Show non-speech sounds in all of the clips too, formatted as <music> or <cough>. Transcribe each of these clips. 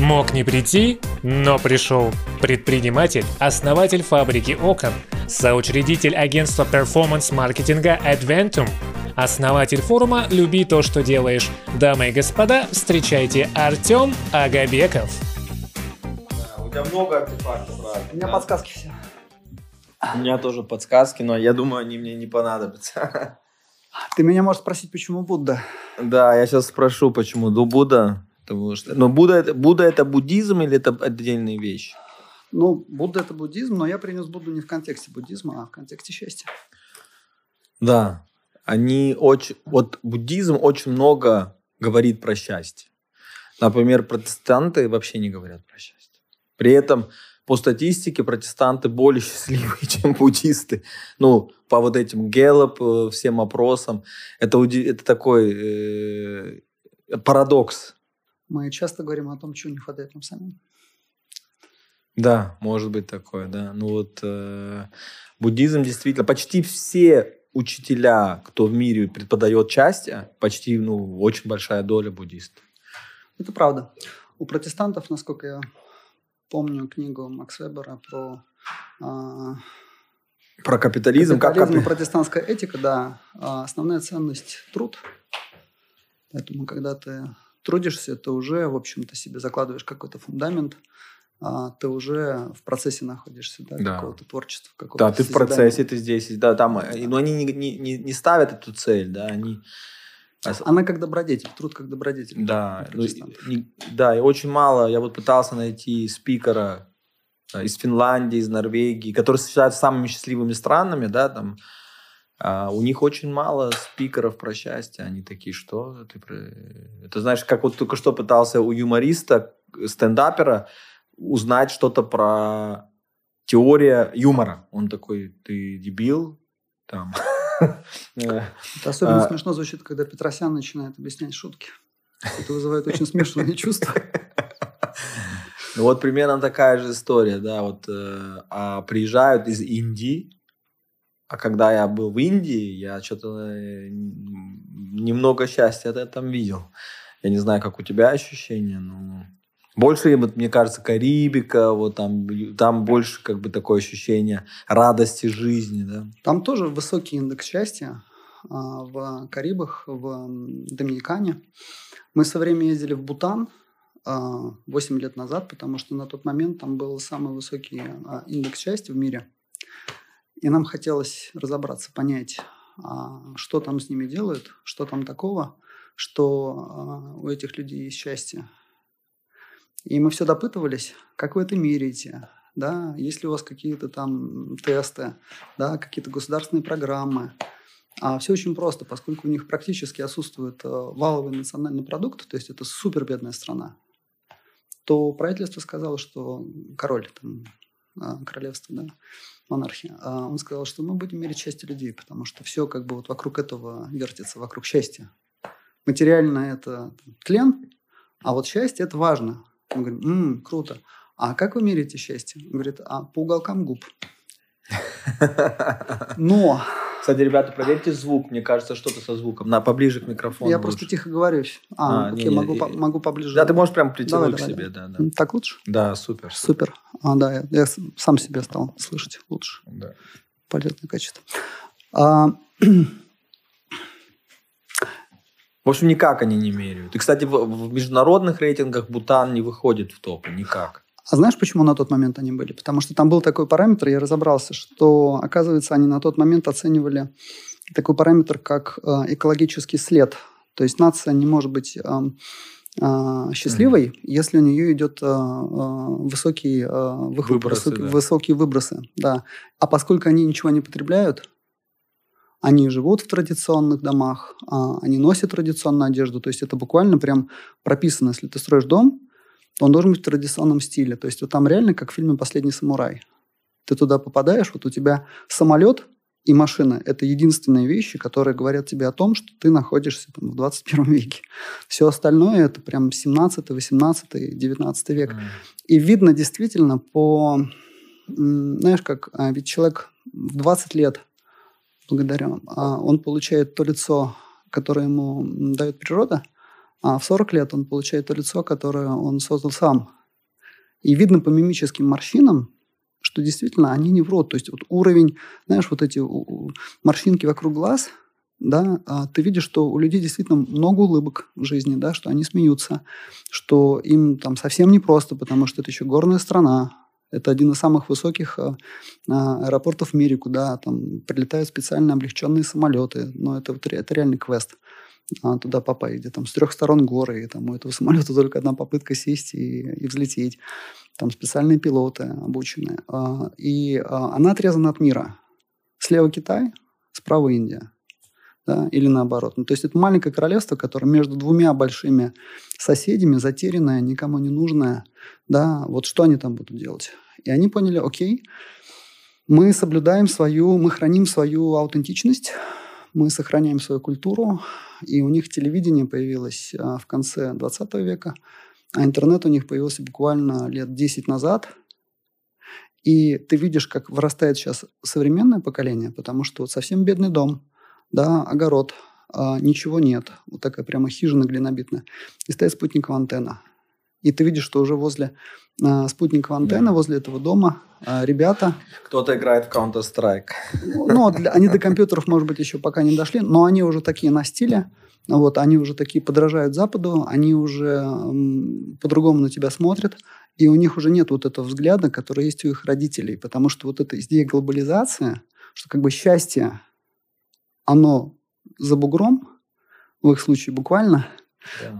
Мог не прийти, но пришел. Предприниматель, основатель фабрики окон, соучредитель агентства перформанс-маркетинга Adventum, основатель форума «Люби то, что делаешь». Дамы и господа, встречайте Артем Агабеков. Да, у тебя много артефактов разных. У меня да? подсказки все. У меня тоже подсказки, но я думаю, они мне не понадобятся. Ты меня можешь спросить, почему Будда? Да, я сейчас спрошу, почему до Будда. Потому что... Но Будда, это- Будда это буддизм или это отдельные вещи? Ну, Будда это буддизм, но я принес Будду не в контексте буддизма, а в контексте счастья. Да. Они очень... Вот буддизм очень много говорит про счастье. Например, протестанты вообще не говорят про счастье. При этом по статистике протестанты более <laughs> счастливые, чем буддисты. Ну, по вот этим Гэллоп, э, всем опросам. Это, это такой э, парадокс. Мы часто говорим о том, чего не хватает нам самим. Да, может быть такое, да. Ну вот э, буддизм действительно, почти все учителя, кто в мире преподает счастье, почти, ну, очень большая доля буддистов. Это правда. У протестантов, насколько я помню книгу Макс Вебера про а, Про капитализм, как капитализм и капи- протестантская этика, да, а, основная ценность – труд. Поэтому, когда ты трудишься, ты уже, в общем-то, себе закладываешь какой-то фундамент, а, ты уже в процессе находишься, да, Да. какого-то творчества, какого-то Да, ты в процессе, ты здесь, да, там, э, но они не, не- не- не ставят эту цель, да, они... Она как добродетель, труд как добродетель. Да, ну, не- да, и очень мало. Я вот пытался найти спикера э, из Финляндии, из Норвегии, которые считаются самыми счастливыми странами, да, там. А у них очень мало спикеров про счастье. Они такие, что ты. Это знаешь, как вот только что пытался у юмориста, стендапера узнать что-то про теория юмора. Он такой, ты дебил? Там. <laughs> Э, Это особенно а- смешно звучит, когда Петросян начинает объяснять шутки. Это вызывает очень смешанные чувства. <laughs> Вот примерно такая же история, да, вот э, а приезжают из Индии, а когда я был в Индии, я что-то э, немного счастья от там видел. Я не знаю, как у тебя ощущения, но больше, мне кажется, Карибика, вот там, там больше как бы такое ощущение радости жизни, да. Там тоже высокий индекс счастья а, в Карибах, в Доминикане. Мы со временем ездили в Бутан а, 8 лет назад, потому что на тот момент там был самый высокий а, индекс счастья в мире. И нам хотелось разобраться, понять, а, что там с ними делают, что там такого, что а, у этих людей есть счастье. И мы все допытывались, как вы это меряете, да, есть ли у вас какие-то там тесты, да, какие-то государственные программы. А все очень просто, поскольку у них практически отсутствует э, валовый национальный продукт, то есть это супер бедная страна, то правительство сказало, что король, там, а, королевство, да, монархия, а, он сказал, что мы будем мерить счастье людей, потому что все как бы вот вокруг этого вертится, вокруг счастья. Материально это тлен, а вот счастье это важно. Мы говорим, «М, круто. А как вы меряете счастье? Он говорит, а по уголкам губ. <laughs> Но Кстати, ребята, проверьте звук. Мне кажется, что-то со звуком. На, поближе к микрофону. я лучше. просто тихо говорю. А, А, окей, не-не, могу, и- по- могу поближе. Да, ты можешь прям притянуть Давай, к давай, себе, да, да. Так лучше? Да, супер. Супер. А, да, я, сам себя стал слышать лучше. Да. Полезное качество. А, <clears throat> В общем, никак они не меряют. И, кстати, в, в международных рейтингах Бутан не выходит в топ. Никак. А знаешь, почему на тот момент они были? Потому что там был такой параметр, я разобрался, что, оказывается, они на тот момент оценивали такой параметр, как э, экологический след. То есть нация не может быть эм, э, счастливой, если у нее идет э, э, высокие, э, выхлоп, Выбросы, высоки- да. высокие выбросы. Да. А поскольку они ничего не потребляют, они живут в традиционных домах, а, они носят традиционную одежду. То есть это буквально прям прописано. Если ты строишь дом, он должен быть в традиционном стиле. То есть вот там реально как в фильме «Последний самурай». Ты туда попадаешь, вот у тебя самолет и машина – это единственные вещи, которые говорят тебе о том, что ты находишься там, в 21 веке. Все остальное – это прям 17, 18, 19 век. И видно действительно по... Знаешь, как а, ведь человек в 20 лет, благодаря, а, он получает то лицо, которое ему дает природа, А в 40 лет он получает то лицо, которое он создал сам. И видно по мимическим морщинам, что действительно они не врут. То есть вот уровень, знаешь, вот эти морщинки вокруг глаз, да, а ты видишь, что у людей действительно много улыбок в жизни, да, что они смеются, что им там совсем непросто, потому что это еще горная страна, это один из самых высоких а, а, аэропортов в мире, куда там прилетают специально облегченные самолеты. Но это, это реальный квест туда попасть, где там с трех сторон горы, и там у этого <laughs> самолета только одна попытка сесть и, и взлететь. Там специальные пилоты обученные. А, и а, она отрезана от мира. Слева Китай, справа Индия. Да, или наоборот. Ну, то есть это маленькое королевство, которое между двумя большими соседями, затерянное, никому не нужное. Да, вот что они там будут делать? И они поняли, окей, мы соблюдаем свою, мы храним свою аутентичность, мы сохраняем свою культуру, и у них телевидение появилось а, в конце 20 века, а интернет у них появился буквально лет 10 назад. И ты видишь, как вырастает сейчас современное поколение, потому что вот совсем бедный дом, да, огород, а, ничего нет, вот такая прямо хижина глинобитная, и стоит спутниковая антенна. И ты видишь, что уже возле э, спутниковой антенны, да. возле этого дома э, ребята... Кто-то играет в Counter-Strike. Ну, для, они до компьютеров, может быть, еще пока не дошли, но они уже такие на стиле. Вот, они уже такие подражают Западу, они уже м, по-другому на тебя смотрят, и у них уже нет вот этого взгляда, который есть у их родителей, потому что вот эта идея глобализации, что как бы счастье, оно за бугром, в их случае буквально –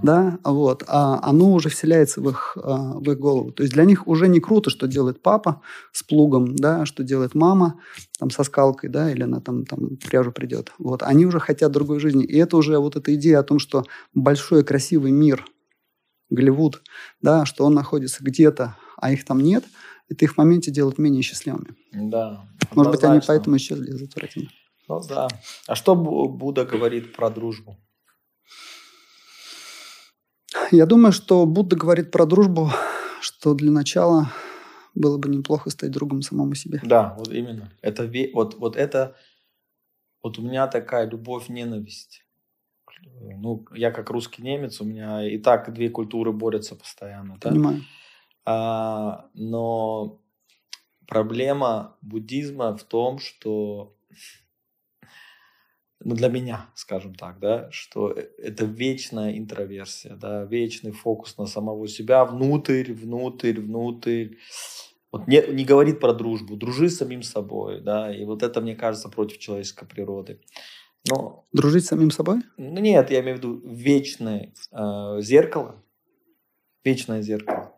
да, вот, а оно уже вселяется в их, а, в их голову. То есть для них уже не круто, что делает папа с плугом, да, что делает мама там со скалкой, да, или она там, там пряжу придет. Вот, они уже хотят другой жизни. И это уже вот эта идея о том, что большой красивый мир, Голливуд, да, что он находится где-то, а их там нет, это их в моменте делает менее счастливыми. Да. Может быть, они поэтому исчезли из этого Ну да. А что Будда говорит про дружбу? Я думаю, что Будда говорит про дружбу, что для начала было бы неплохо стать другом самому себе. Да, вот именно. Это вот, вот это вот у меня такая любовь-ненависть. Ну, я как русский немец, у меня и так две культуры борются постоянно. Да? Понимаю. А, но проблема буддизма в том, что ну, для меня, скажем так, да, что э, это вечная интроверсия, да, вечный фокус на самого себя, внутрь, внутрь, внутрь. Вот не, не говорит про дружбу, дружи с самим собой, да, и вот это, мне кажется, против человеческой природы. Но, Дружить с самим собой? Ну, нет, я имею в виду вечное э, зеркало, вечное зеркало,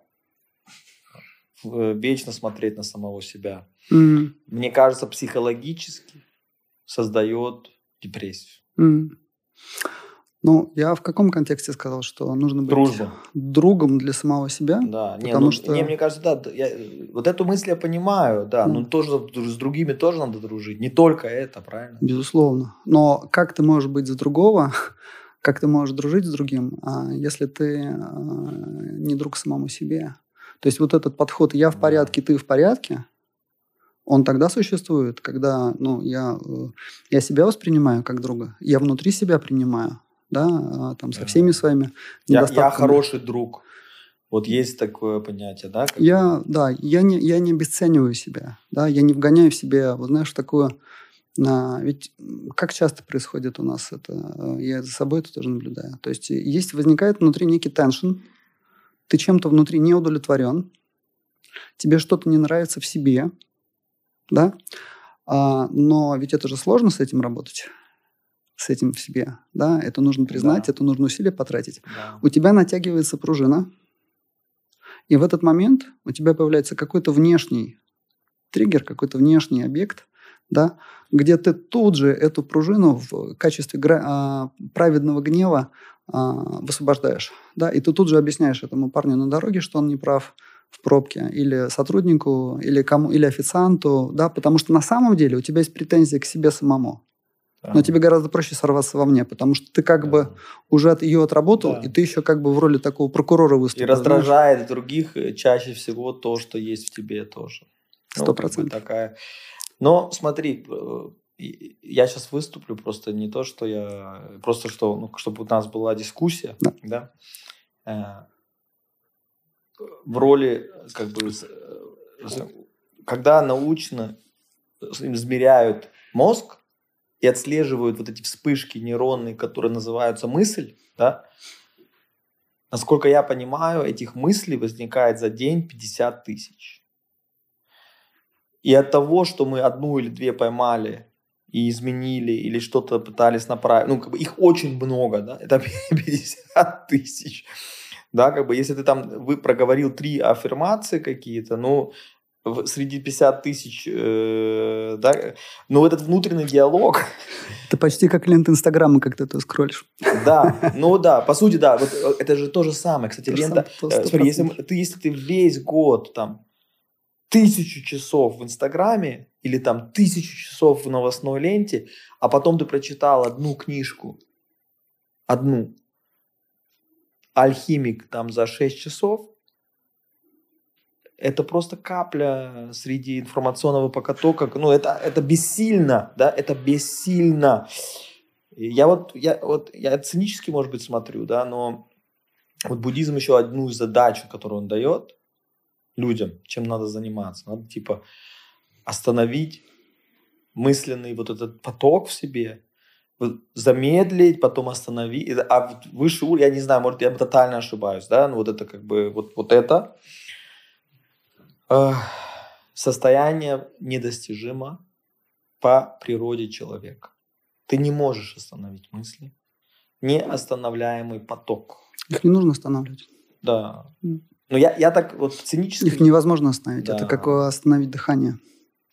вечно смотреть на самого себя. Mm. Мне кажется, психологически создает депрессию. Mm. Ну, я в каком контексте сказал, что нужно быть Дружба. другом для самого себя? Да, не, ну, что... не, мне кажется, да, я, вот эту мысль я понимаю, да, mm. но тоже с другими тоже надо дружить, не только это, правильно? Безусловно. Но как ты можешь быть за другого, <laughs> как ты можешь дружить с другим, а если ты а, не друг самому себе? То есть вот этот подход «я в порядке, ты в порядке», он тогда существует, когда ну, я, э, я себя воспринимаю как друга, я внутри себя принимаю, да, а, там со всеми своими я, я хороший друг. Вот есть такое понятие, да? Я, да, я не, я не обесцениваю себя, да, я не вгоняю в себя, вот знаешь, такое, а, ведь как часто происходит у нас это, э, я за собой это тоже наблюдаю. То есть есть, возникает внутри некий теншн, ты чем-то внутри не удовлетворен, тебе что-то не нравится в себе, да? А, но ведь это же сложно с этим работать, с этим в себе, да? Это нужно признать, да. это нужно усилия потратить. Да. У тебя натягивается пружина, и в этот момент у тебя появляется какой-то внешний триггер, какой-то внешний объект, да, где ты тут же эту пружину в качестве гра- а, праведного гнева а, высвобождаешь, да, и ты тут же объясняешь этому парню на дороге, что он не прав, в пробке, или сотруднику, или кому, или официанту, да, потому что на самом деле у тебя есть претензии к себе самому. Да. Но тебе гораздо проще сорваться во мне, потому что ты как да. бы уже от ее отработал, да. и ты еще как бы в роли такого прокурора выступил. И раздражает знаешь? других э, чаще всего то, что есть в тебе тоже. Ну, Сто процентов. Ну, такая... Но смотри, э, я сейчас выступлю, просто не то, что я... Просто что, ну, чтобы у нас была дискуссия, да. да? В роли, как бы, когда научно измеряют мозг и отслеживают вот эти вспышки нейронные, которые называются мысль, да, насколько я понимаю, этих мыслей возникает за день 50 тысяч. И от того, что мы одну или две поймали и изменили, или что-то пытались направить, ну, как бы их очень много, да, это <laughs> 50 тысяч. Да, как бы, если ты там вы проговорил три аффирмации какие-то, ну, среди 50 тысяч, э, да, но этот внутренний диалог... Это почти как лента Инстаграма, когда ты скроллишь. Да, ну да, по сути, да, вот э, это же то же самое. Кстати, то лента... Сам, э, смотри, если ты, если ты весь год там тысячу часов в Инстаграме или там тысячу часов в новостной ленте, а потом ты прочитал одну книжку, одну, «Алхимик» там за 6 часов, это просто капля среди информационного потока. Ну, это, это бессильно, да, это бессильно. Я вот, я вот, я цинически, может быть, смотрю, да, но вот буддизм еще одну задачу, которую он дает, людям, чем надо заниматься. Надо типа остановить мысленный вот этот поток в себе, замедлить, потом остановить. А выше уровень, я не знаю, может, я тотально ошибаюсь, да, но вот это как бы, вот, вот это э, состояние недостижимо по природе человека. Ты не можешь остановить мысли. Неостанавливаемый поток. Их не нужно останавливать. Да. Но я, я так вот цинически... Их невозможно остановить. Да. Это как остановить дыхание.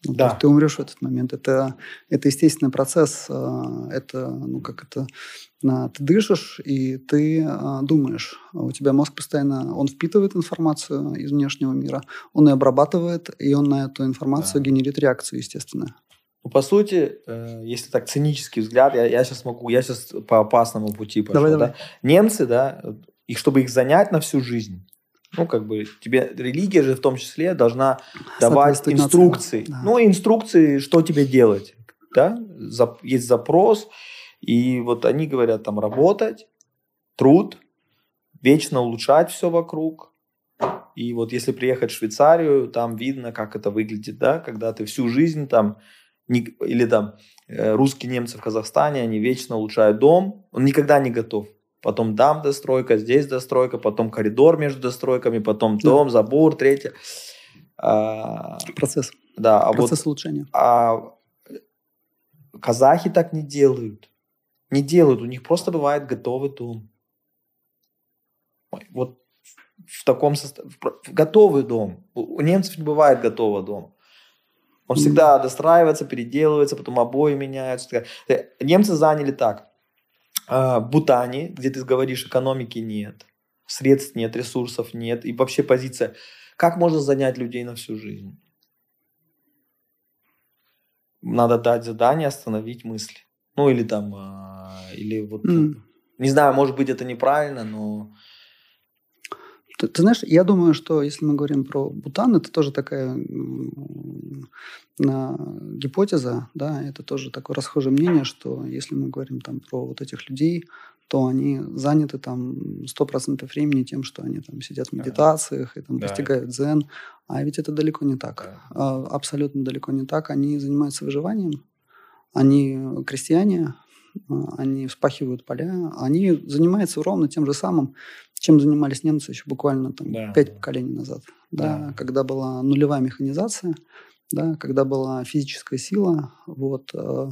Ну, да. ты умрешь в этот момент. Это, это естественный процесс. А, это, ну, как это... Ты дышишь, и ты а, думаешь. У тебя мозг постоянно... Он впитывает информацию из внешнего мира, он ее обрабатывает, и он на эту информацию да. генерит реакцию, естественно. Ну, по сути, э, если так цинический взгляд, я, я сейчас могу, я сейчас по опасному пути пошел. Давай, да? давай. Немцы, да, их, чтобы их занять на всю жизнь, ну, как бы тебе религия же в том числе должна давать инструкции. Да. Ну, инструкции, что тебе делать. Да? Есть запрос, и вот они говорят там работать, труд, вечно улучшать все вокруг. И вот если приехать в Швейцарию, там видно, как это выглядит, да, когда ты всю жизнь там, или там э, русские немцы в Казахстане, они вечно улучшают дом, он никогда не готов потом дам достройка, здесь достройка, потом коридор между достройками, потом дом, да. забор, третье. А, Процесс. Да, а Процесс вот, улучшения. А казахи так не делают. Не делают. У них просто бывает готовый дом. Вот в таком составе. Готовый дом. У немцев не бывает готового дома. Он всегда достраивается, переделывается, потом обои меняются. Немцы заняли так. А, Бутане, где ты говоришь, экономики нет, средств нет, ресурсов нет, и вообще позиция, как можно занять людей на всю жизнь? Надо дать задание, остановить мысли. Ну, или там, а, или вот, mm. не знаю, может быть, это неправильно, но ты, ты знаешь, я думаю, что если мы говорим про Бутан, это тоже такая на, гипотеза, да, это тоже такое расхожее мнение, что если мы говорим там про вот этих людей, то они заняты там 100% времени тем, что они там сидят в медитациях и там да. постигают дзен, а ведь это далеко не так. Да. Абсолютно далеко не так. Они занимаются выживанием, они крестьяне, а, они вспахивают поля, они занимаются ровно тем же самым, чем занимались немцы еще буквально там да, пять поколений назад, да, да, когда была нулевая механизация, да, когда была физическая сила, вот, э,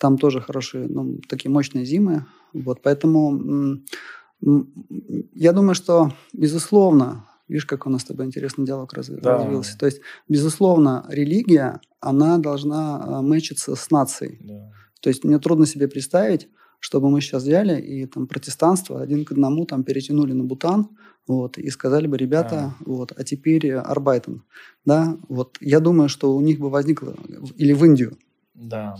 там тоже хорошие, ну, такие мощные зимы, вот, поэтому я думаю, что, безусловно, видишь, как у нас с тобой интересный диалог раз, да. развился, то есть, безусловно, религия, она должна э, мэчиться с нацией, да. То есть мне трудно себе представить, чтобы мы сейчас взяли и там протестанство один к одному там перетянули на Бутан, вот, и сказали бы, ребята, а. вот, а теперь Арбайтен, да, вот, я думаю, что у них бы возникло, или в Индию, да.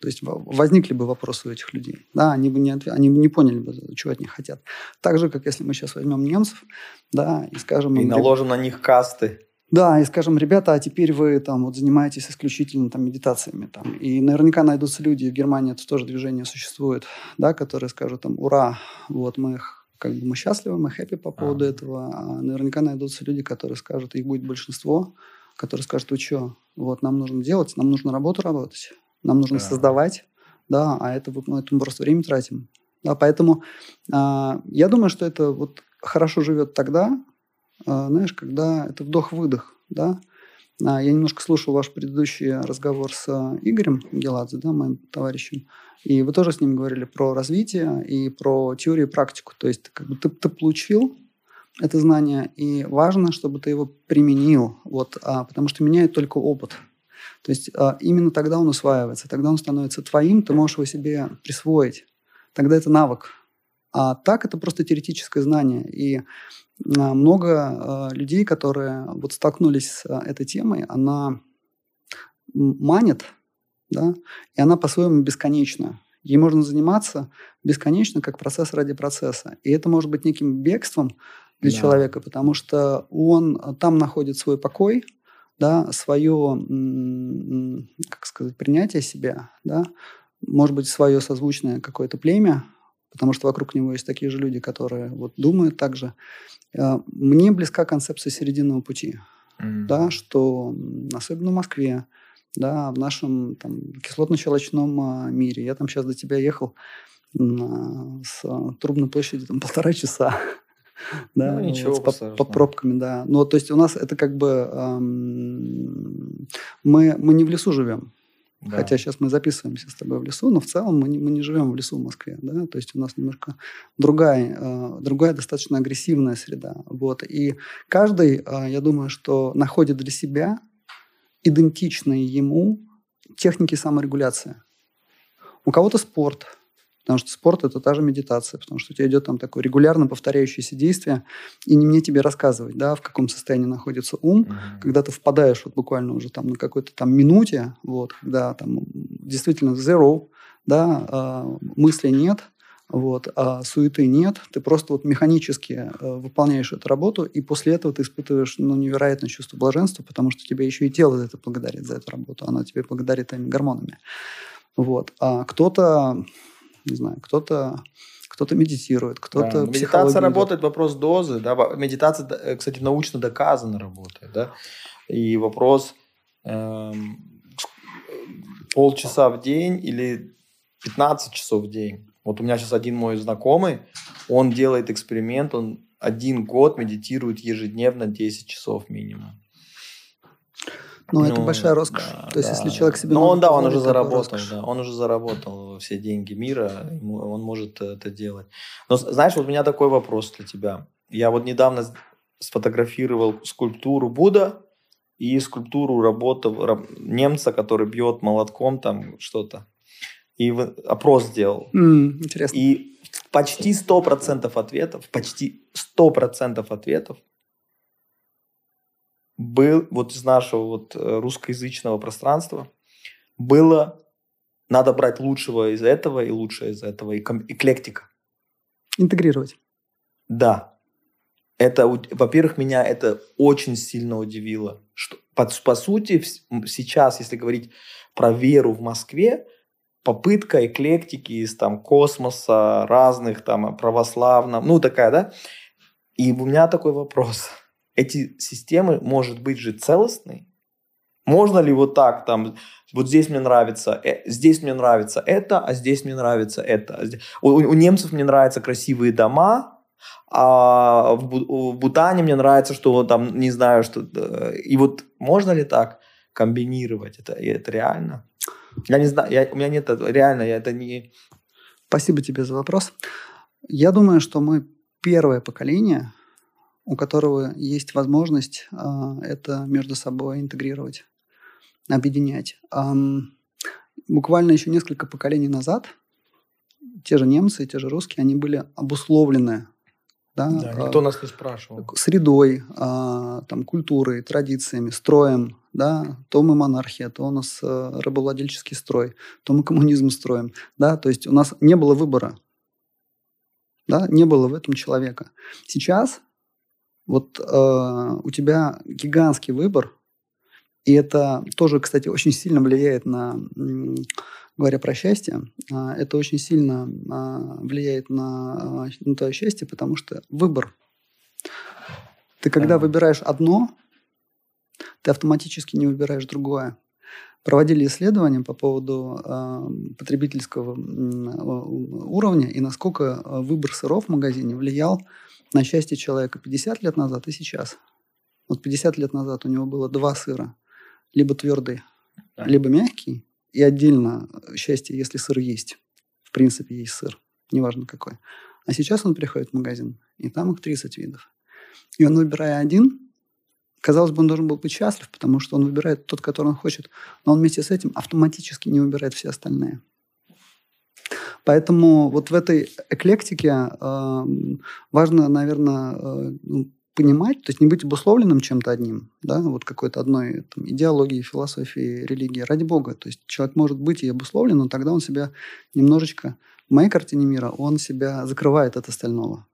То есть возникли бы вопросы у этих людей. Да, они бы не, они бы не поняли бы, чего от них хотят. Так же, как если мы сейчас возьмем немцев, да, и скажем... И им, наложим на них касты. Да, и скажем, ребята, а теперь вы там вот занимаетесь исключительно там медитациями там, и наверняка найдутся люди в Германии это тоже движение существует, да, которые скажут там, ура, вот мы как бы мы счастливы, мы хэппи по поводу а. этого, а наверняка найдутся люди, которые скажут, их будет большинство, которые скажут, вы что, вот нам нужно делать, нам нужно работу работать, нам нужно да. создавать, да, а это вот мы этому просто время тратим. Да, поэтому а, я думаю, что это вот хорошо живет тогда, знаешь, когда это вдох-выдох, да. А, я немножко слушал ваш предыдущий разговор с а, Игорем Геладзе, да, моим товарищем, и вы тоже с ним говорили про развитие и про теорию и практику. То есть как бы ты, ты получил это знание, и важно, чтобы ты его применил, вот, а, потому что меняет только опыт. То есть а, именно тогда он усваивается, тогда он становится твоим, ты можешь его себе присвоить. Тогда это навык. А так это просто теоретическое знание. И а, много а, людей, которые вот столкнулись с а, этой темой, она манит, да, и она по-своему бесконечна. Ей можно заниматься бесконечно, как процесс ради процесса. И это может быть неким бегством для да. человека, потому что он там находит свой покой, да, свое, как сказать, принятие себя, да, может быть, свое созвучное какое-то племя, потому что вокруг него есть такие же люди, которые вот думают так же. Э, мне близка концепция серединного пути, mm-hmm. да, что особенно в Москве, да, в нашем там, кислотно-щелочном а, мире. Я там сейчас до тебя ехал на, с Трубной площади там, <laughs> полтора часа. <laughs> да, ну, ничего вот, по, по пробками, да. Ну, то есть у нас это как бы эм, мы, мы не в лесу живем. Да. Хотя сейчас мы записываемся с тобой в лесу, но в целом мы не, мы не живем в лесу в Москве. Да? То есть у нас немножко другая, э, другая достаточно агрессивная среда. Вот. И каждый, э, я думаю, что находит для себя идентичные ему техники саморегуляции. У кого-то спорт, Потому что спорт – это та же медитация, потому что у тебя идет там такое регулярно повторяющееся действие, и не мне тебе рассказывать, да, в каком состоянии находится ум, mm-hmm. когда ты впадаешь вот буквально уже там на какой-то там минуте, вот, когда там действительно zero, да, э, мыслей нет, вот, а суеты нет, ты просто вот механически э, выполняешь эту работу, и после этого ты испытываешь ну, невероятное чувство блаженства, потому что тебе еще и тело за это благодарит, за эту работу, оно тебе благодарит этими гормонами. Вот. А кто-то не знаю, кто-то кто-то медитирует, кто-то да, Медитация работает, вопрос дозы. Да? Медитация, э, кстати, научно доказано работает. Да? И вопрос эм, полчаса в день или 15 часов в день. Вот у меня сейчас один мой знакомый, он делает эксперимент, он один год медитирует ежедневно 10 часов минимум. Ну, ну это большая роскошь. Да, То есть, да. если человек себе... Ну, он, да, он уже заработал, да, он уже заработал все деньги мира, он может это делать. Но, знаешь, вот у меня такой вопрос для тебя. Я вот недавно сфотографировал скульптуру Будда и скульптуру работы немца, который бьет молотком там что-то. И опрос сделал. Mm, интересно. И почти 100% ответов, почти 100% ответов был вот из нашего вот э, русскоязычного пространства было надо брать лучшего из этого и лучшее из этого, и эклектика. Интегрировать. Да. Это, во-первых, меня это очень сильно удивило. Что, по, по сути, сейчас, если говорить про веру в Москве, попытка эклектики из там космоса, разных там православных, ну такая, да? И у меня такой вопрос – эти системы может быть же целостной? Можно ли вот так там, вот здесь мне нравится, э, здесь мне нравится это, а здесь мне нравится это. У, у немцев мне нравятся красивые дома, а в, в Бутане мне нравится, что там, не знаю, что... И вот можно ли так комбинировать это? И это реально? Я не знаю, я, у меня нет, реально, я это не... Спасибо тебе за вопрос. Я думаю, что мы первое поколение, у которого есть возможность э, это между собой интегрировать, объединять. Э, буквально еще несколько поколений назад те же немцы, те же русские, они были обусловлены да, да, никто нас не спрашивал. Средой, а, там, культурой, традициями, строем. Да? То мы монархия, то у нас а, рабовладельческий строй, то мы коммунизм строим. Да? То есть у нас не было выбора. Да? Не было в этом человека. Сейчас Вот э, у тебя гигантский выбор, и это тоже, кстати, очень сильно влияет на, говоря про счастье, э, это очень сильно э, влияет на, на твое счастье, потому что выбор. Ты когда выбираешь одно, ты автоматически не выбираешь другое. Проводили исследования по поводу э, потребительского э, уровня и насколько выбор сыров в магазине влиял на счастье человека 50 лет назад и сейчас. Вот 50 лет назад у него было два сыра. Либо твердый, да. либо мягкий. И отдельно счастье, если сыр есть. В принципе, есть сыр. Неважно какой. А сейчас он приходит в магазин, и там их 30 видов. И он, выбирая один, казалось бы, он должен был быть счастлив, потому что он выбирает тот, который он хочет. Но он вместе с этим автоматически не выбирает все остальные. Поэтому вот в этой эклектике э, важно, наверное, э, ну, понимать, то есть не быть обусловленным чем-то одним, да, вот какой-то одной там, идеологией, философией, религии. Ради Бога. То есть человек может быть и обусловлен, но тогда он себя немножечко, в моей картине мира, он себя закрывает от остального.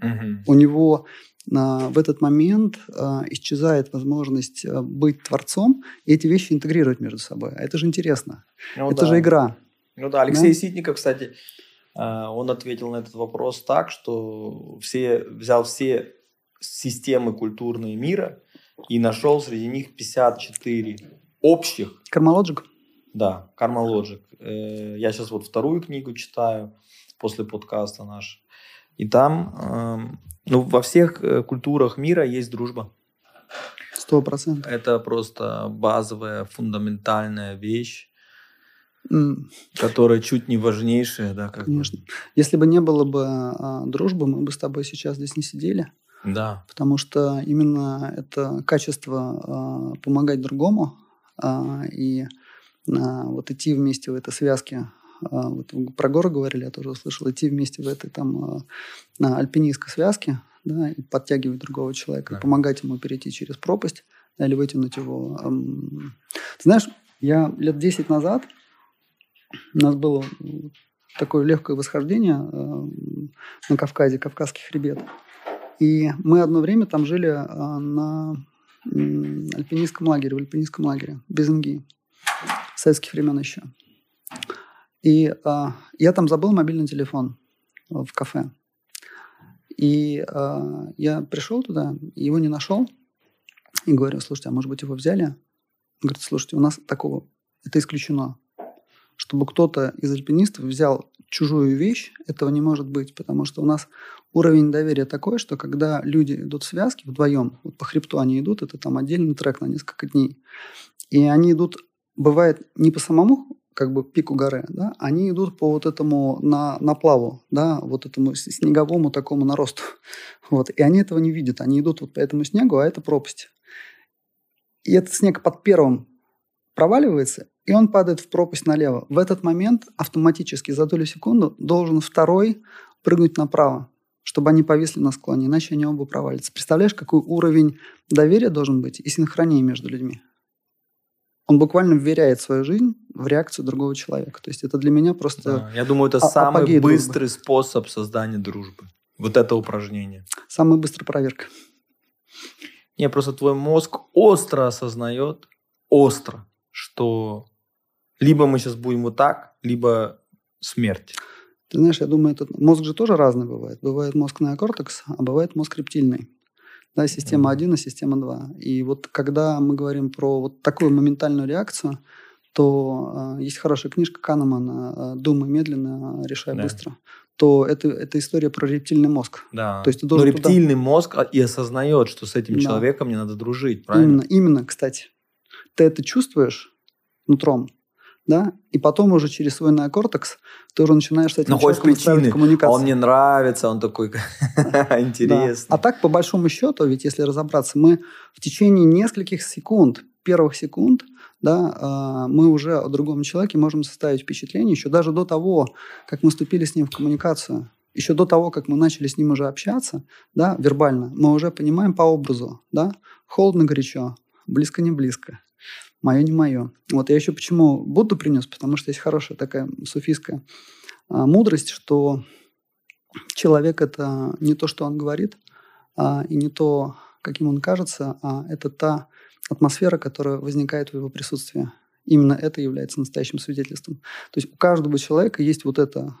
Угу. У него а, в этот момент а, исчезает возможность а, быть творцом и эти вещи интегрировать между собой. А это же интересно. Ну, это да. же игра. Ну да, Алексей да? Ситников, кстати, а, он ответил на этот вопрос так, что все, взял все системы культурные мира и нашел среди них 54 общих. Кармалоджик? Да, Кармалоджик. Э, я сейчас вот вторую книгу читаю после подкаста наш. И там, эм, ну, во всех э, культурах мира есть дружба. Сто процентов. Это просто базовая, фундаментальная вещь Которая чуть не важнейшая, да, как Конечно. Бы. Если бы не было бы а, дружбы, мы бы с тобой сейчас здесь не сидели. Да. Потому что именно это качество а, помогать другому а, и а, вот идти вместе в этой связке. А, вот про горы говорили, я тоже услышал, идти вместе в этой там а, альпинистской связке, да, и подтягивать другого человека, да. помогать ему перейти через пропасть, да, или вытянуть его. Ты знаешь, я лет 10 назад у нас было такое легкое восхождение э, на Кавказе, Кавказский хребет. И мы одно время там жили э, на альпинистском лагере, в альпинистском лагере, без МГИ, советских времен еще. И э, я там забыл мобильный телефон в кафе. И я пришел туда, его не нашел. И говорю, слушайте, а может быть его взяли? Он говорит, слушайте, у нас такого, это исключено чтобы кто-то из альпинистов взял чужую вещь, этого не может быть, потому что у нас уровень доверия такой, что когда люди идут в связке вдвоем, вот по хребту они идут, это там отдельный трек на несколько дней, и они идут, бывает, не по самому как бы пику горы, да, они идут по вот этому на, наплаву, да, вот этому снеговому такому наросту. <laughs> Вот, и они этого не видят, они идут вот по этому снегу, а это пропасть. И этот снег под первым проваливается, и он падает в пропасть налево. В этот момент автоматически за долю секунды должен второй прыгнуть направо, чтобы они повисли на склоне, иначе они оба провалятся. Представляешь, какой уровень доверия должен быть и синхронии между людьми? Он буквально вверяет свою жизнь в реакцию другого человека. То есть это для меня просто... Да, я думаю, это самый быстрый дружбы. способ создания дружбы. Вот это упражнение. Самая быстрая проверка. Не, просто твой мозг остро осознает, остро, что либо мы сейчас будем вот так, либо смерть. Ты знаешь, я думаю, этот мозг же тоже разный бывает. Бывает мозг неокортекс, а бывает мозг рептильный. Да, система 1 и система 2. И вот когда мы говорим про вот такую моментальную реакцию, то э, есть хорошая книжка Канемана «Думай медленно, решай да. быстро», то это, это история про рептильный мозг. Да. То есть ты Но рептильный туда... мозг и осознает, что с этим да. человеком мне надо дружить, правильно? Именно, именно, кстати. Ты это чувствуешь нутром, да, и потом уже через свой неокортекс ты уже начинаешь с этим Находишь причины. коммуникацию. Он мне нравится, он такой <laughs> интересный. А так, по большому счету, ведь если разобраться, мы в течение нескольких секунд, первых секунд, да, а, мы уже о другом человеке можем составить впечатление еще даже до того, как мы вступили с ним в коммуникацию. Еще до того, как мы начали с ним уже общаться, да, вербально, мы уже понимаем по образу, да, холодно, горячо, близко, не близко, мое не мое. Вот я еще почему Будду принес, потому что есть хорошая такая суфийская а, мудрость, что человек это не то, что он говорит, а, и не то, каким он кажется, а это та атмосфера, которая возникает в его присутствии. Именно это является настоящим свидетельством. То есть у каждого человека есть вот это,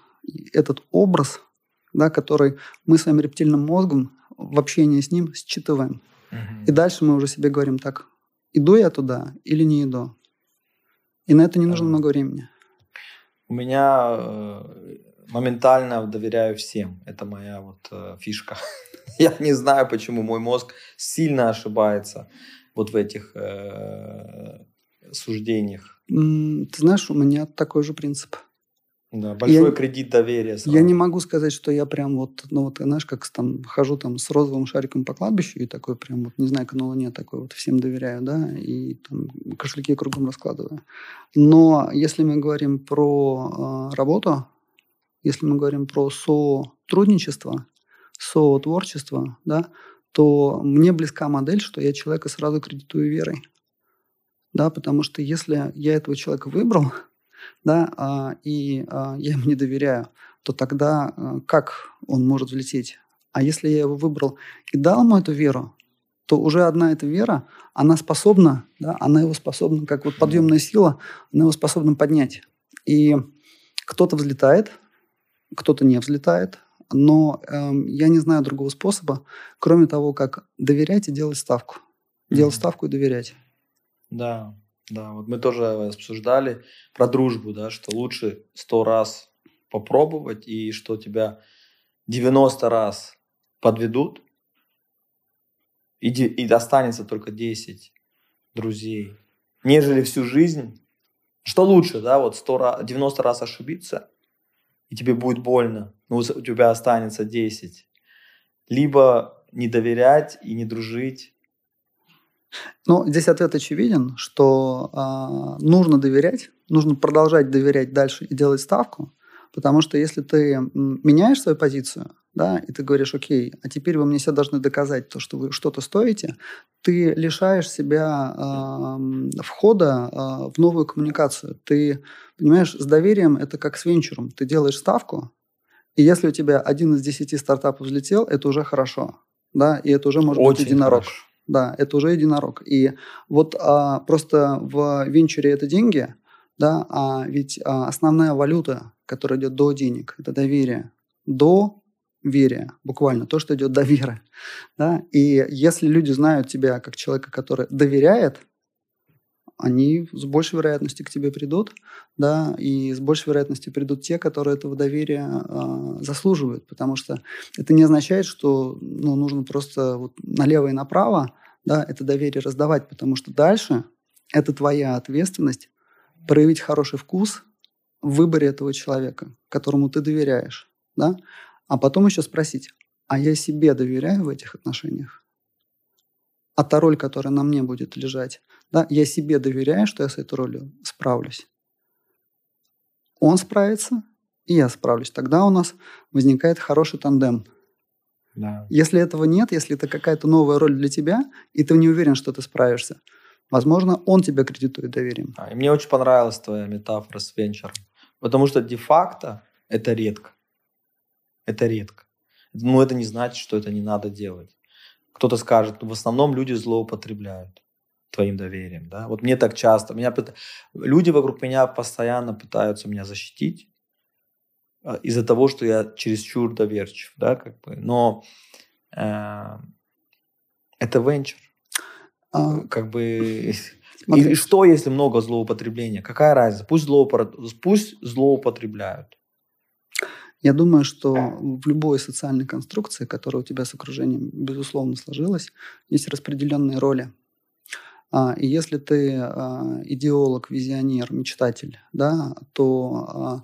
этот образ, да, который мы своим рептильным мозгом в общении с ним считываем. Угу. И дальше мы уже себе говорим так, иду я туда или не иду. И на это не нужно много времени. У меня э, моментально доверяю всем. Это моя вот э, фишка. <laughs> Я не знаю, почему мой мозг сильно ошибается вот в этих э, суждениях. Ты знаешь, у меня такой же принцип. Да, большой я, кредит доверия. Сразу. Я не могу сказать, что я прям вот, ну вот, знаешь, как там хожу там с розовым шариком по кладбищу и такой прям вот, не знаю, на Луне такой вот всем доверяю, да, и там кошельки кругом раскладываю. Но если мы говорим про э, работу, если мы говорим про сотрудничество, со-творчество, да, то мне близка модель, что я человека сразу кредитую верой. Да, потому что если я этого человека выбрал, да, а, и а, я ему не доверяю, то тогда а, как он может взлететь? А если я его выбрал и дал ему эту веру, то уже одна эта вера, она способна, да, она его способна, как вот подъемная сила, она его способна поднять. И кто-то взлетает, кто-то не взлетает, но э, я не знаю другого способа, кроме того, как доверять и делать ставку. Делать mm-hmm. ставку и доверять. Да, да. Вот мы тоже обсуждали про дружбу, да, что лучше сто раз попробовать, и что тебя 90 раз подведут, и, и останется только 10 друзей, нежели всю жизнь. Что лучше, да, вот 100 раз, 90 раз ошибиться, и тебе будет больно, но у тебя останется 10. Либо не доверять и не дружить. Ну, здесь ответ очевиден, что э, нужно доверять, нужно продолжать доверять дальше и делать ставку, потому что если ты меняешь свою позицию, да, и ты говоришь, окей, а теперь вы мне все должны доказать то, что вы что-то стоите, ты лишаешь себя э, входа э, в новую коммуникацию. Ты, понимаешь, с доверием это как с венчуром. Ты делаешь ставку, и если у тебя один из десяти стартапов взлетел, это уже хорошо, да, и это уже может Очень быть единорог. Хорошо. Да, это уже единорог. И вот а, просто в венчуре это деньги, да, а ведь а, основная валюта, которая идет до денег, это доверие. До вере, буквально, то, что идет до веры. <laughs> Да? И если люди знают тебя как человека, который доверяет, они с большей вероятностью к тебе придут, да, и с большей вероятностью придут те, которые этого доверия э, заслуживают, потому что это не означает, что ну, нужно просто вот налево и направо, да, это доверие раздавать, потому что дальше это твоя ответственность проявить хороший вкус в выборе этого человека, которому ты доверяешь, да, а потом еще спросить, а я себе доверяю в этих отношениях? А та роль, которая на мне будет лежать, да, я себе доверяю, что я с этой ролью справлюсь. Он справится, и я справлюсь. Тогда у нас возникает хороший тандем. Да. Если этого нет, если это какая-то новая роль для тебя, и ты не уверен, что ты справишься, возможно, он тебя кредитует доверием. А, и мне очень понравилась твоя метафора с венчуром. Потому что де-факто это редко. Это редко. Но это не значит, что это не надо делать. Кто-то скажет, в основном люди злоупотребляют твоим доверием. Да? Вот мне так часто. Меня, люди вокруг меня постоянно пытаются меня защитить а, из-за того, что я чересчур доверчив. Да, как бы. Но э, это венчур. А, как бы... <laughs> И, и что, если много злоупотребления? Какая разница? Пусть, злоупор... Пусть злоупотребляют. Я думаю, что в любой социальной конструкции, которая у тебя с окружением, безусловно, сложилась, есть распределенные роли. А, и если ты а, идеолог, визионер, мечтатель, да, то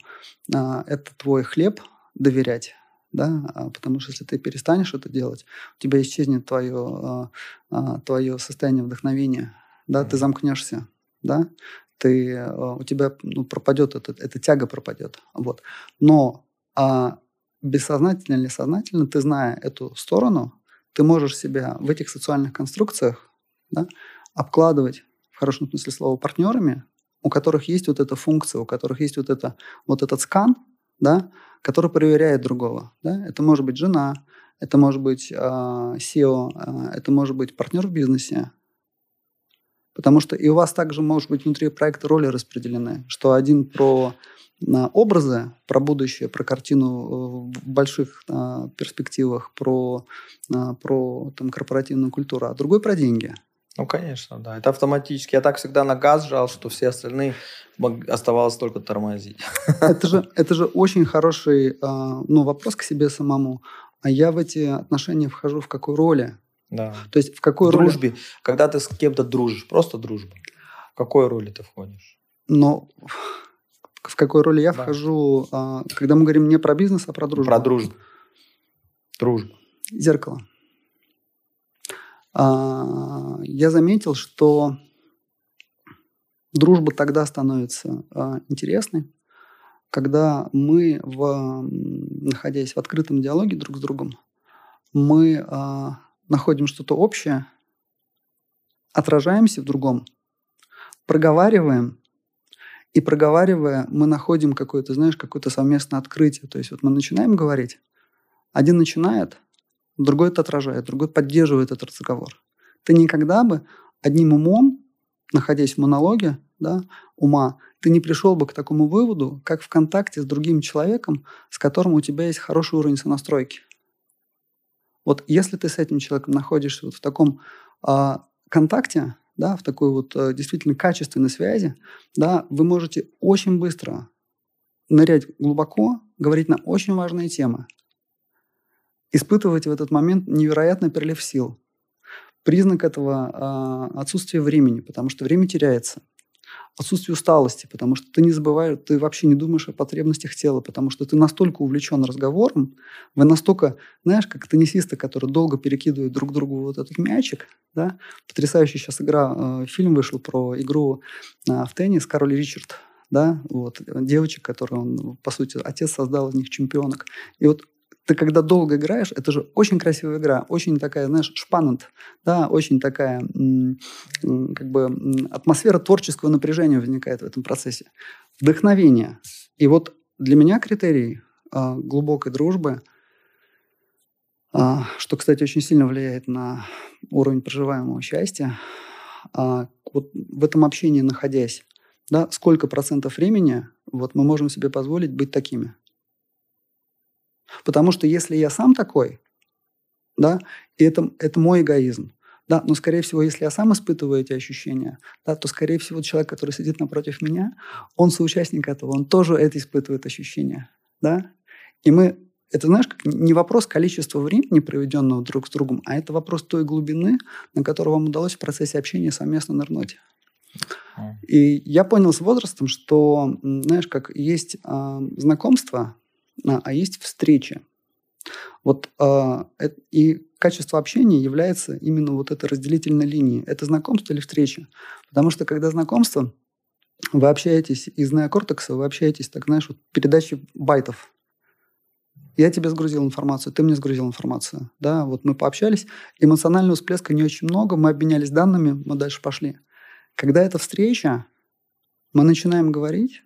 а, это твой хлеб доверять да, потому что если ты перестанешь это делать, у тебя исчезнет твое, твое состояние вдохновения, да, ты замкнешься, да, ты, у тебя ну, пропадет это, эта тяга пропадет, вот. Но а бессознательно или сознательно, ты зная эту сторону, ты можешь себя в этих социальных конструкциях да, обкладывать, в хорошем смысле слова, партнерами, у которых есть вот эта функция, у которых есть вот, это, вот этот скан, да, который проверяет другого. Да? Это может быть жена, это может быть э, SEO, э, это может быть партнер в бизнесе. Потому что и у вас также может быть внутри проекта роли распределены, что один про на образы, про будущее, про картину э, в больших а, перспективах, про, а, про там, корпоративную культуру, а другой про деньги. Ну, конечно, да. Это автоматически. Я так всегда на газ жал, что все остальные оставалось только тормозить. <laughs> Это же, это же очень хороший а, ну, вопрос к себе самому. А я в эти отношения вхожу в какой роли? Да. То есть в какой в роли? дружбе. Когда ты с кем-то дружишь, просто дружба. В какой роли ты входишь? Но в какой роли я Да. вхожу, а, когда мы говорим не про бизнес, а про дружбу. Про дружбу. Дружба. Зеркало. А, Я заметил, что дружба тогда становится а, интересной, когда мы, в, находясь в открытом диалоге друг с другом, мы а, находим что-то общее, отражаемся в другом, проговариваем, и проговаривая, мы находим какое-то, знаешь, какое-то совместное открытие. То есть вот мы начинаем говорить, один начинает, другой это отражает, другой поддерживает этот разговор. Ты никогда бы одним умом, находясь в монологе да, ума, ты не пришел бы к такому выводу, как в контакте с другим человеком, с которым у тебя есть хороший уровень сонастройки. Вот если ты с этим человеком находишься вот в таком а, контакте, да, в такой вот а, действительно качественной связи, да, вы можете очень быстро нырять глубоко, говорить на очень важные темы, испытывать в этот момент невероятный прилив сил. Признак этого а, отсутствие времени, потому что время теряется. Отсутствие усталости, потому что ты не забываешь, ты вообще не думаешь о потребностях тела, потому что ты настолько увлечен разговором, вы настолько, знаешь, как теннисисты, которые долго перекидывают друг другу вот этот мячик, да, потрясающая сейчас игра, э, фильм вышел про игру э, в теннис «Король Ричард», да, вот, девочек, которые он, по сути, отец создал из них чемпионок. И вот ты когда долго играешь, это же очень красивая игра, очень такая, знаешь, шпанант, да, очень такая, как бы, атмосфера творческого напряжения возникает в этом процессе. Вдохновение. И вот для меня критерий а, глубокой дружбы, а, что, кстати, очень сильно влияет на уровень проживаемого счастья, а, вот в этом общении находясь, да, сколько процентов времени вот мы можем себе позволить быть такими. Потому что если я сам такой, да, и это, это мой эгоизм, да, но, скорее всего, если я сам испытываю эти ощущения, да, то, скорее всего, человек, который сидит напротив меня, он соучастник этого, он тоже это испытывает ощущения, да. И мы, это, знаешь, как не вопрос количества времени, проведенного друг с другом, а это вопрос той глубины, на которую вам удалось в процессе общения совместно нырнуть. И я понял с возрастом, что, знаешь, как есть а, знакомство, а, а есть встречи. Вот э- и качество общения является именно вот этой разделительной линией. Это знакомство или встреча? Потому что когда знакомство, вы общаетесь из неокортекса, вы общаетесь, так знаешь, вот передачи байтов. Я тебе сгрузил информацию, ты мне сгрузил информацию. Да, вот мы пообщались, эмоционального всплеска не очень много, мы обменялись данными, мы дальше пошли. Когда это встреча, мы начинаем говорить,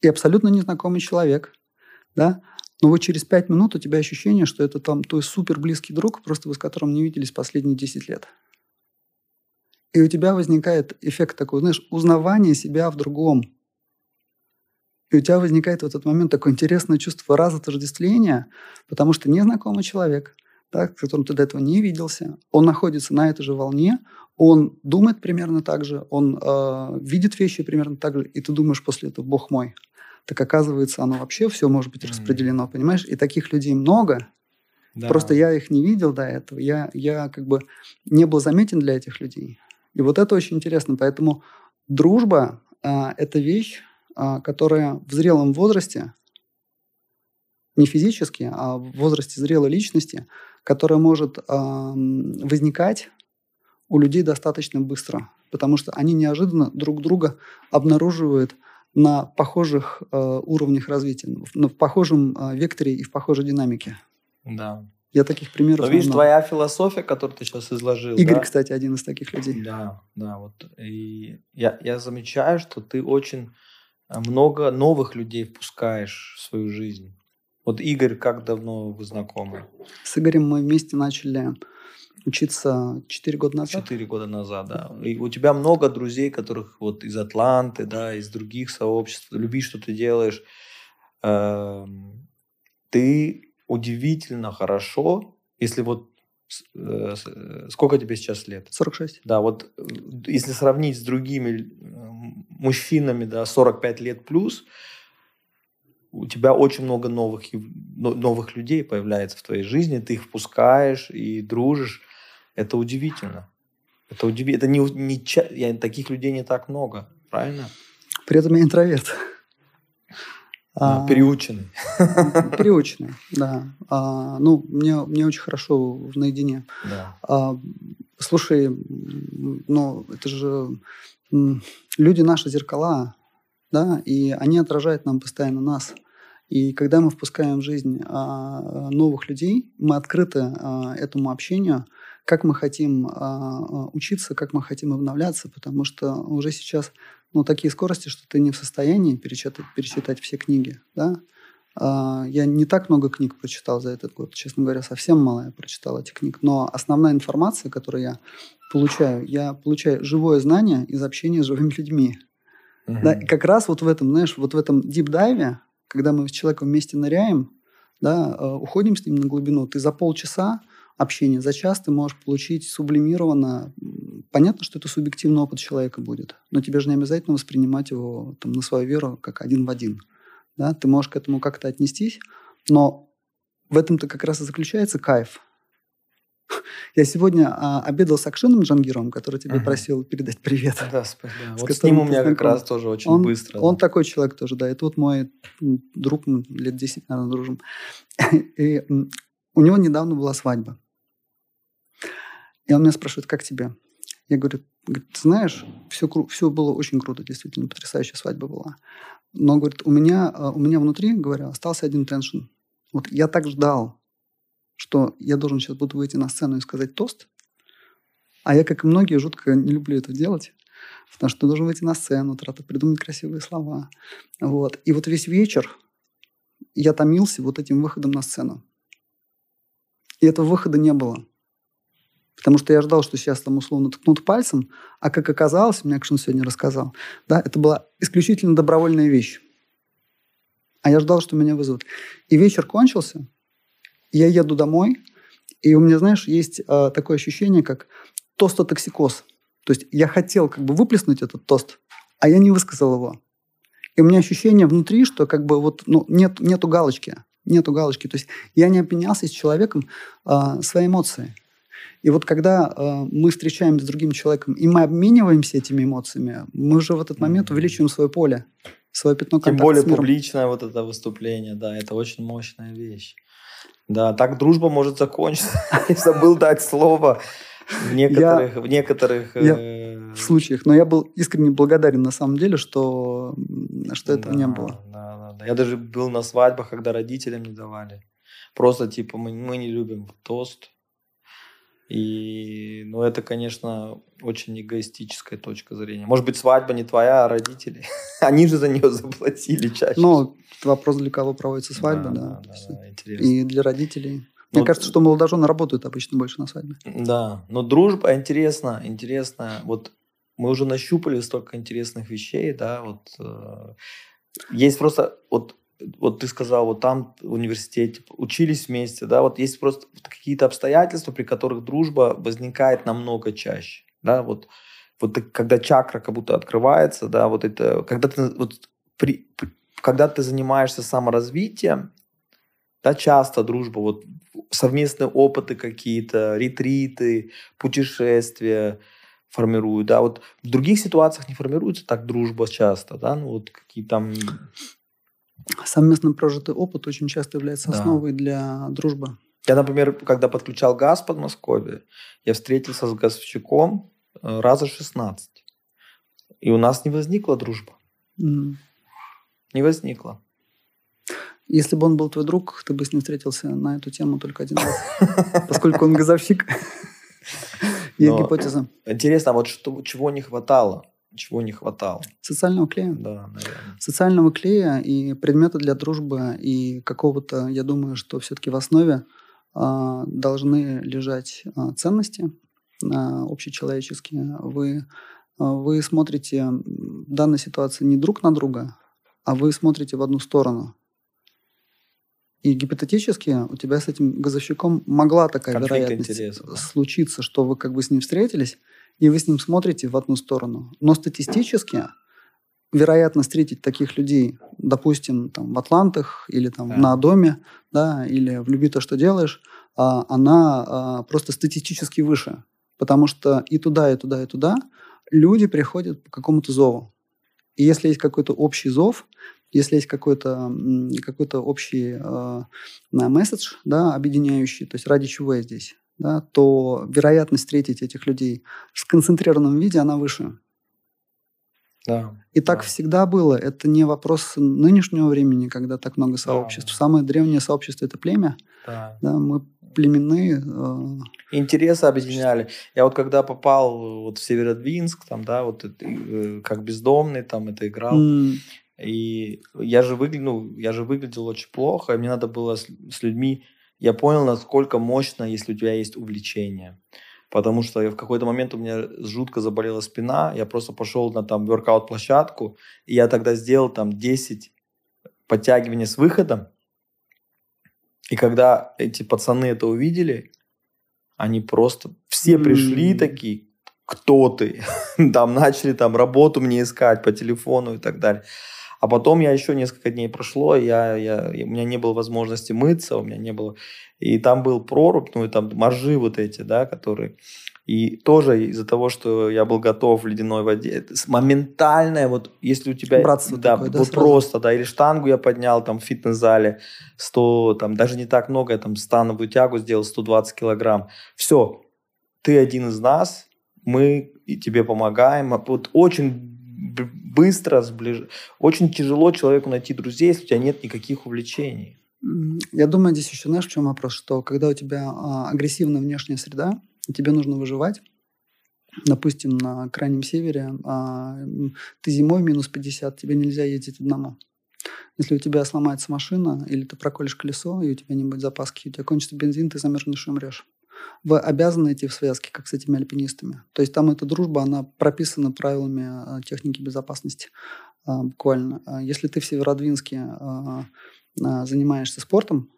и абсолютно незнакомый человек, да, но вот через пять минут у тебя ощущение, что это там твой супер близкий друг, просто вы с которым не виделись последние 10 лет. И у тебя возникает эффект такой, знаешь, узнавания себя в другом. И у тебя возникает в этот момент такое интересное чувство разотождествления, потому что незнакомый человек, да, с которым ты до этого не виделся, он находится на этой же волне, он думает примерно так же, он э, видит вещи примерно так же, и ты думаешь после этого, бог мой, так оказывается, оно вообще все может быть распределено, понимаешь? И таких людей много, Да. просто я их не видел до этого, я, я как бы не был заметен для этих людей. И вот это очень интересно, поэтому дружба а, это вещь, а, которая в зрелом возрасте, не физически, а в возрасте зрелой личности, которая может ам, возникать у людей достаточно быстро, потому что они неожиданно друг друга обнаруживают на похожих э, уровнях развития, в, на- в похожем э, векторе и в похожей динамике. Да. Я таких примеров Но видишь, много. твоя философия, которую ты сейчас изложил, Игорь, да? кстати, один из таких людей. Да, да, вот. И я, я замечаю, что ты очень а много новых людей впускаешь в свою жизнь. Вот Игорь, как давно вы знакомы? С Игорем мы вместе начали учиться 4 года назад. 4 года назад, да. И у тебя много друзей, которых вот из Атланты, да, из других сообществ, любишь, что ты делаешь. Эм, ты удивительно хорошо, если вот э, э, сколько тебе сейчас лет? 46. Да, вот э, если сравнить с другими мужчинами, да, 45 лет плюс, у тебя очень много новых, новых людей появляется в твоей жизни, ты их впускаешь и дружишь. Это удивительно. Это удивительно. Это не, не, я, таких людей не так много, правильно? При этом я интроверт. А, переученный. <laughs> Переученный, да. А, ну, мне, мне очень хорошо наедине. Да. А, слушай, ну, это же люди наши зеркала, да, и они отражают нам постоянно нас. И когда мы впускаем в жизнь а, новых людей, мы открыты а, этому общению, как мы хотим а, учиться, как мы хотим обновляться, потому что уже сейчас ну, такие скорости, что ты не в состоянии перечитать, перечитать все книги. Да? А, я не так много книг прочитал за этот год. Честно говоря, совсем мало я прочитал этих книг. Но основная информация, которую я получаю, я получаю живое знание из общения с живыми людьми. Угу. Да, и как раз вот в этом, знаешь, вот в этом дип-дайве, когда мы с человеком вместе ныряем, да, а, уходим с ним на глубину, ты за полчаса общения, за час ты можешь получить сублимированно Понятно, что это субъективный опыт человека будет, но тебе же не обязательно воспринимать его там, на свою веру как один в один. Да? Ты можешь к этому как-то отнестись, но в этом-то как раз и заключается кайф. <laughs> Я сегодня а, обедал с Акшином Джангировым, который тебе uh-huh. просил передать привет. Да, спасибо. <laughs> С вот с ним у меня как раз тоже очень он, быстро. Он да. такой человек тоже, да. Это вот мой друг, мы лет 10, наверное, дружим. <laughs> И у него недавно была свадьба. И он меня спрашивает, как тебе? Я говорю, говорит, знаешь, все, все было очень круто, действительно, потрясающая свадьба была. Но, говорит, у меня, а, у меня внутри, говорю, остался один теншн. Вот я так ждал, что я должен сейчас буду выйти на сцену и сказать тост, а я, как и многие, жутко не люблю это делать, потому что ты должен выйти на сцену, трата, придумать красивые слова. Вот. И вот весь вечер я томился вот этим выходом на сцену. И этого выхода не было. Потому что я ждал, что сейчас там условно ткнут пальцем, а как оказалось, мне Акшин сегодня рассказал, да, это была исключительно добровольная вещь. А я ждал, что меня вызовут. И вечер кончился, я еду домой, и у меня, знаешь, есть э, такое ощущение, как тостотоксикоз. То есть я хотел как бы выплеснуть этот тост, а я не высказал его. И у меня ощущение внутри, что как бы вот ну, нет, нету галочки. Нету галочки. То есть я не обменялся с человеком э, своей эмоцией. И вот когда э, мы встречаемся с другим человеком, и мы обмениваемся этими эмоциями, мы уже в этот момент увеличиваем свое поле, свое пятно Тем более публичное вот это выступление, да, это очень мощная вещь. Да, так дружба может закончиться. <laughs> Я забыл дать слово в некоторых, я, в некоторых я, э... в случаях. Но я был искренне благодарен на самом деле, что, что этого да, не было. Да, да, да. Я даже был на свадьбах, когда родителям не давали. Просто типа мы, мы не любим тост, и, ну, это, конечно, очень эгоистическая точка зрения. Может быть, свадьба не твоя, а родители. <laughs> Они же за нее заплатили чаще. Ну, вопрос, для кого проводится свадьба, да. да, да, да интересно. И для родителей. Мне ну, кажется, что молодожены работают обычно больше на свадьбе. Да, но дружба интересна, интересна. Вот мы уже нащупали столько интересных вещей, да, вот э, есть просто вот вот ты сказал, вот там в университете учились вместе, да, вот есть просто какие-то обстоятельства, при которых дружба возникает намного чаще, да, вот, вот когда чакра как будто открывается, да, вот это, когда ты, вот, при, при, когда ты занимаешься саморазвитием, да, часто дружба, вот совместные опыты какие-то, ретриты, путешествия формируют, да, вот в других ситуациях не формируется так дружба часто, да, ну вот какие там совместно прожитый опыт очень часто является да. основой для дружбы. Я, например, когда подключал газ в Подмосковье, я встретился с газовщиком э, раза 16. И у нас не возникла дружба. Mm. Не возникла. Если бы он был твой друг, ты бы с ним встретился на эту тему только один раз. <laughs> Поскольку он <laughs> газовщик. <laughs> Есть гипотеза. Интересно, а вот чего не хватало? Чего не хватало. Социального клея. Да, наверное. Социального клея и предмета для дружбы и какого-то, я думаю, что все-таки в основе а, должны лежать а, ценности а, общечеловеческие. Вы, а, вы смотрите в данной ситуации не друг на друга, а вы смотрите в одну сторону. И гипотетически у тебя с этим газовщиком могла такая Конфликт вероятность интересов, да. случиться, что вы как бы с ним встретились, и вы с ним смотрите в одну сторону. Но статистически вероятность встретить таких людей, допустим, там, в Атлантах или там, Да. на доме, да, или в «Люби то, что делаешь», а, она а, просто статистически выше. Потому что и туда, и туда, и туда люди приходят по какому-то зову. И если есть какой-то общий зов, если есть какой-то м, какой-то общий э, месседж, да, объединяющий, то есть ради чего я здесь, да, то вероятность встретить этих людей в сконцентрированном виде, она выше. Да. И так Да. всегда было. Это не вопрос нынешнего времени, когда так много сообществ. да. Самое древнее сообщество – это племя. Да. Да, мы племенные. э, Интересы объединяли. Я вот когда попал вот в Северодвинск, там, да, вот э, как бездомный, там это играл. м, И я же выглядел, я же выглядел очень плохо, и мне надо было с, с людьми. Я понял, насколько мощно, если у тебя есть увлечение. Потому что в какой-то момент у меня жутко заболела спина, я просто пошел на там воркаут площадку, и я тогда сделал там 10 подтягиваний с выходом. И когда эти пацаны это увидели, они просто все пришли М. такие, кто ты? <laughs> Там начали там работу мне искать по телефону и так далее. А потом я еще несколько дней прошло, я, я, у меня не было возможности мыться, у меня не было... И там был прорубь, ну и там моржи вот эти, да, которые... И тоже из-за того, что я был готов в ледяной воде, моментальное, вот если у тебя... Братство да, такое, да, вот сразу? просто, да, или штангу я поднял там в фитнес-зале 100, там даже не так много, я там становую тягу сделал 120 килограмм. Все, ты один из нас, мы и тебе помогаем. А Вот очень быстро сближ... Очень тяжело человеку найти друзей, если у тебя нет никаких увлечений. Я думаю, здесь еще знаешь, в чем вопрос? Что когда у тебя а, агрессивная внешняя среда, и тебе нужно выживать, допустим, на крайнем севере, а, ты зимой минус 50, тебе нельзя ездить одному. Если у тебя сломается машина, или ты проколешь колесо, и у тебя не будет запаски, у тебя кончится бензин, ты замерзнешь и умрешь. Вы обязаны идти в связке, как с этими альпинистами. То есть там эта дружба, она прописана правилами а, техники безопасности а, буквально. А Если ты в Северодвинске занимаешься спортом,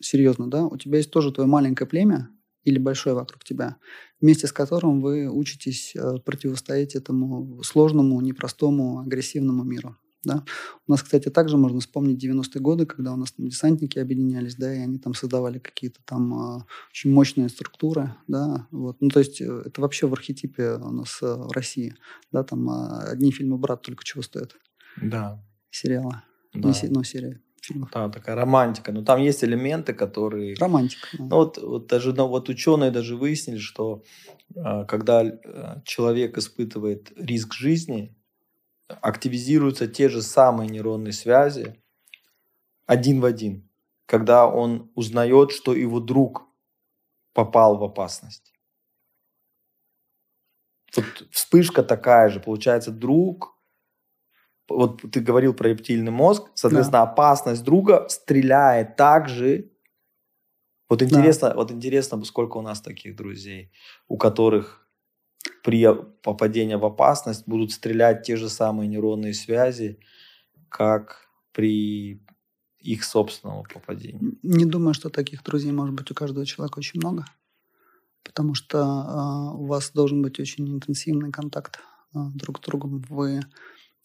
серьезно, да, у тебя есть тоже твое маленькое племя или большое вокруг тебя, вместе с которым вы учитесь э, противостоять этому сложному, непростому, агрессивному миру. Да? У нас, кстати, также можно вспомнить 90-е годы, когда у нас там десантники объединялись, да, и они там создавали какие-то там э, очень мощные структуры, да, вот. Ну, то есть э, это вообще в архетипе у нас э, в России, да, там э, одни фильмы «Брат» только чего стоят, Да. сериалы, Да. не ну, серия фильмов. Да, такая романтика. Но там есть элементы, которые... Романтика. да. Ну, вот, вот даже ну, вот ученые даже выяснили, что э, когда человек испытывает риск жизни, активизируются те же самые нейронные связи один в один, когда он узнает, что его друг попал в опасность. Вот вспышка такая же, получается, друг. Вот ты говорил про рептильный мозг, соответственно, опасность друга стреляет так же. Вот интересно, вот интересно, сколько у нас таких друзей, у которых при попадении в опасность будут стрелять те же самые нейронные связи, как при их собственном попадении. Не думаю, что таких друзей может быть у каждого человека очень много, потому что э, у вас должен быть очень интенсивный контакт э, друг с другом. Вы, э,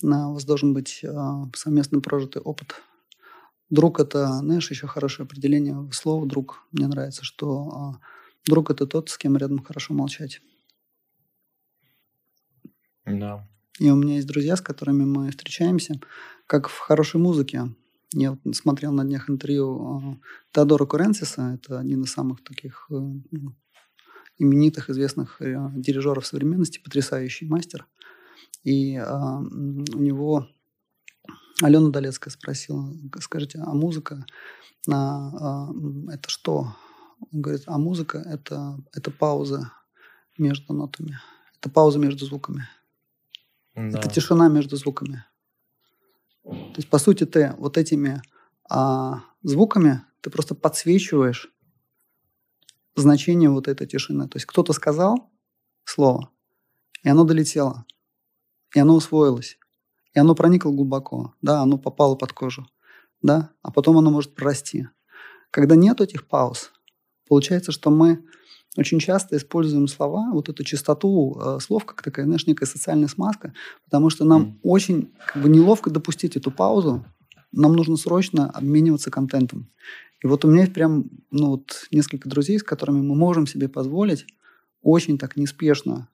у вас должен быть э, совместно прожитый опыт. Друг это, знаешь, еще хорошее определение слова друг. Мне нравится, что э, друг это тот, с кем рядом хорошо молчать. Да. И у меня есть друзья, с которыми мы встречаемся, как в хорошей музыке. Я вот смотрел на днях интервью э, Теодора Куренсиса, это один из самых таких э, ну, именитых, известных э, дирижеров современности, потрясающий мастер. И м, у него Алена Долецкая спросила, скажите, а музыка а, а, это что? Он говорит, а музыка это, это пауза между нотами, это пауза между звуками. Да. Это тишина между звуками. То есть, по сути, ты вот этими а, звуками ты просто подсвечиваешь значение вот этой тишины. То есть кто-то сказал слово, и оно долетело, и оно усвоилось, и оно проникло глубоко, да, оно попало под кожу, да, а потом оно может прорасти. Когда нет этих пауз, получается, что мы очень часто используем слова, вот эту частоту э, слов, как такая, знаешь, некая социальная смазка, потому что нам mm. очень как бы, неловко допустить эту паузу, нам нужно срочно обмениваться контентом. И вот у меня прям ну, вот несколько друзей, с которыми мы можем себе позволить очень так неспешно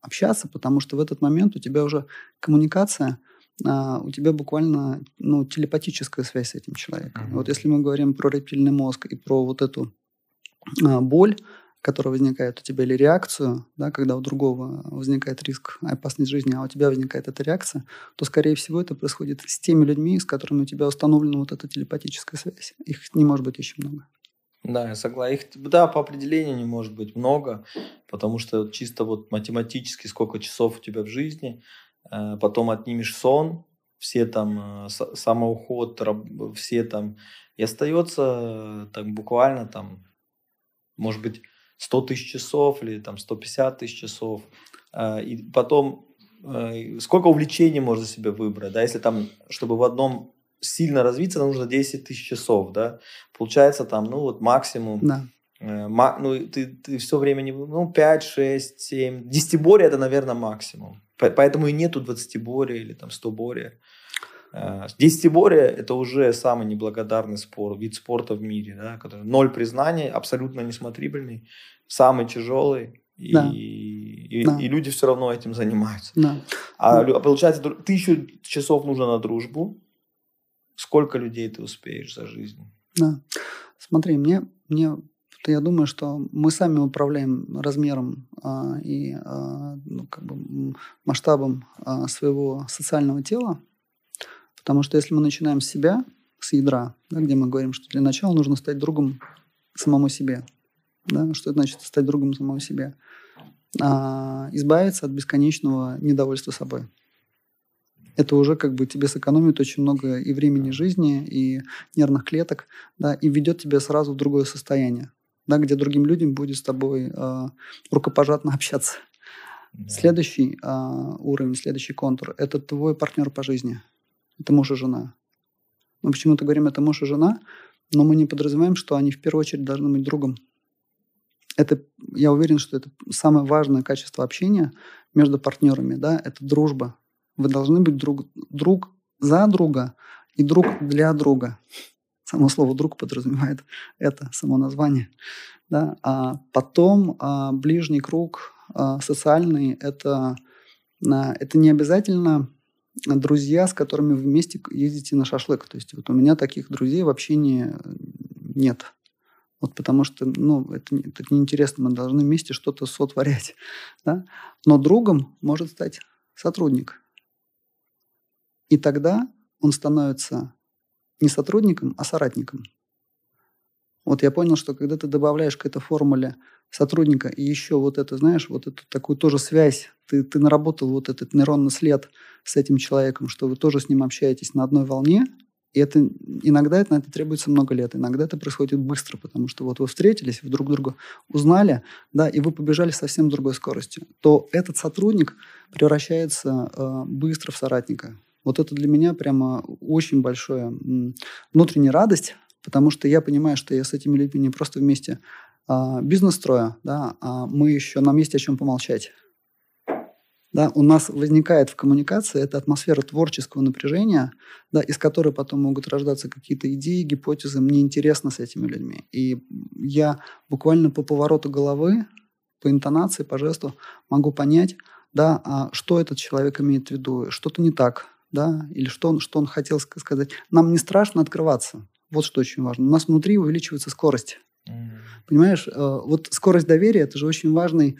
общаться, потому что в этот момент у тебя уже коммуникация, а, у тебя буквально ну, телепатическая связь с этим человеком. Mm-hmm. Вот если мы говорим про рептильный мозг и про вот эту а, боль, которая возникает у тебя, или реакцию, да, когда у другого возникает риск, опасность жизни, а у тебя возникает эта реакция, то, скорее всего, это происходит с теми людьми, с которыми у тебя установлена вот эта телепатическая связь. Их не может быть очень много. Да, я согласен. Их, да, по определению не может быть много, потому что чисто вот математически сколько часов у тебя в жизни, э, потом отнимешь сон, все там э, самоуход, все там, и остается э, так буквально там, может быть, 100 тысяч часов или там 150 тысяч часов. А, и потом э, сколько увлечений можно себе выбрать, да, если там, чтобы в одном сильно развиться, нужно 10 тысяч часов, да, получается там, ну вот максимум, да. э, ну ты, ты все время, не, ну 5, 6, 7, 10 боря это, наверное, максимум, поэтому и нету 20 боря или там 100 боря. Э, десятиборье – это уже самый неблагодарный спорт, вид спорта в мире, да, который ноль признаний, абсолютно несмотрибельный, самый тяжелый, и, да. и, да. и люди все равно этим занимаются. Да. А да. получается, тысячу часов нужно на дружбу. Сколько людей ты успеешь за жизнь? Да. Смотри, мне, мне я думаю, что мы сами управляем размером а, и а, ну, как бы масштабом а, своего социального тела. Потому что если мы начинаем с себя, с ядра, да, где мы говорим, что для начала нужно стать другом самому себе. Да? Что это значит стать другом самому себе? А, избавиться от бесконечного недовольства собой. Это уже как бы тебе сэкономит очень много и времени жизни, и нервных клеток, да, и ведет тебя сразу в другое состояние, да, где другим людям будет с тобой э, рукопожатно общаться. Да. Следующий э, уровень, следующий контур – это твой партнер по жизни – это муж и жена. Мы почему-то говорим, это муж и жена, но мы не подразумеваем, что они в первую очередь должны быть другом. Это, я уверен, что это самое важное качество общения между партнерами, да, это дружба. Вы должны быть друг, друг за друга и друг для друга. Само слово «друг» подразумевает это, само название. Да? А потом а, ближний круг а, социальный – это, а, это не обязательно друзья, с которыми вы вместе ездите на шашлык. То есть вот у меня таких друзей вообще не, нет. Вот потому что, ну, это, это неинтересно, мы должны вместе что-то сотворять. <laughs> Да? Но другом может стать сотрудник. И тогда он становится не сотрудником, а соратником. Вот я понял, что когда ты добавляешь к этой формуле сотрудника и еще вот это, знаешь, вот эту такую тоже связь, ты, ты наработал вот этот нейронный след с этим человеком, что вы тоже с ним общаетесь на одной волне, и это иногда это, на это требуется много лет, иногда это происходит быстро, потому что вот вы встретились, вы друг друга узнали, да, и вы побежали совсем другой скоростью, то этот сотрудник превращается э, быстро в соратника. Вот это для меня прямо очень большая внутренняя радость, потому что я понимаю, что я с этими людьми не просто вместе а, бизнес строя, да, а мы еще нам есть о чем помолчать. Да, у нас возникает в коммуникации эта атмосфера творческого напряжения, да, из которой потом могут рождаться какие-то идеи, гипотезы. Мне интересно с этими людьми. И я буквально по повороту головы, по интонации, по жесту могу понять, да, а что этот человек имеет в виду, что-то не так, да, или что он, что он хотел сказать. Нам не страшно открываться. Вот что очень важно. У нас внутри увеличивается скорость. Mm. Понимаешь, э, вот скорость доверия – это же очень важный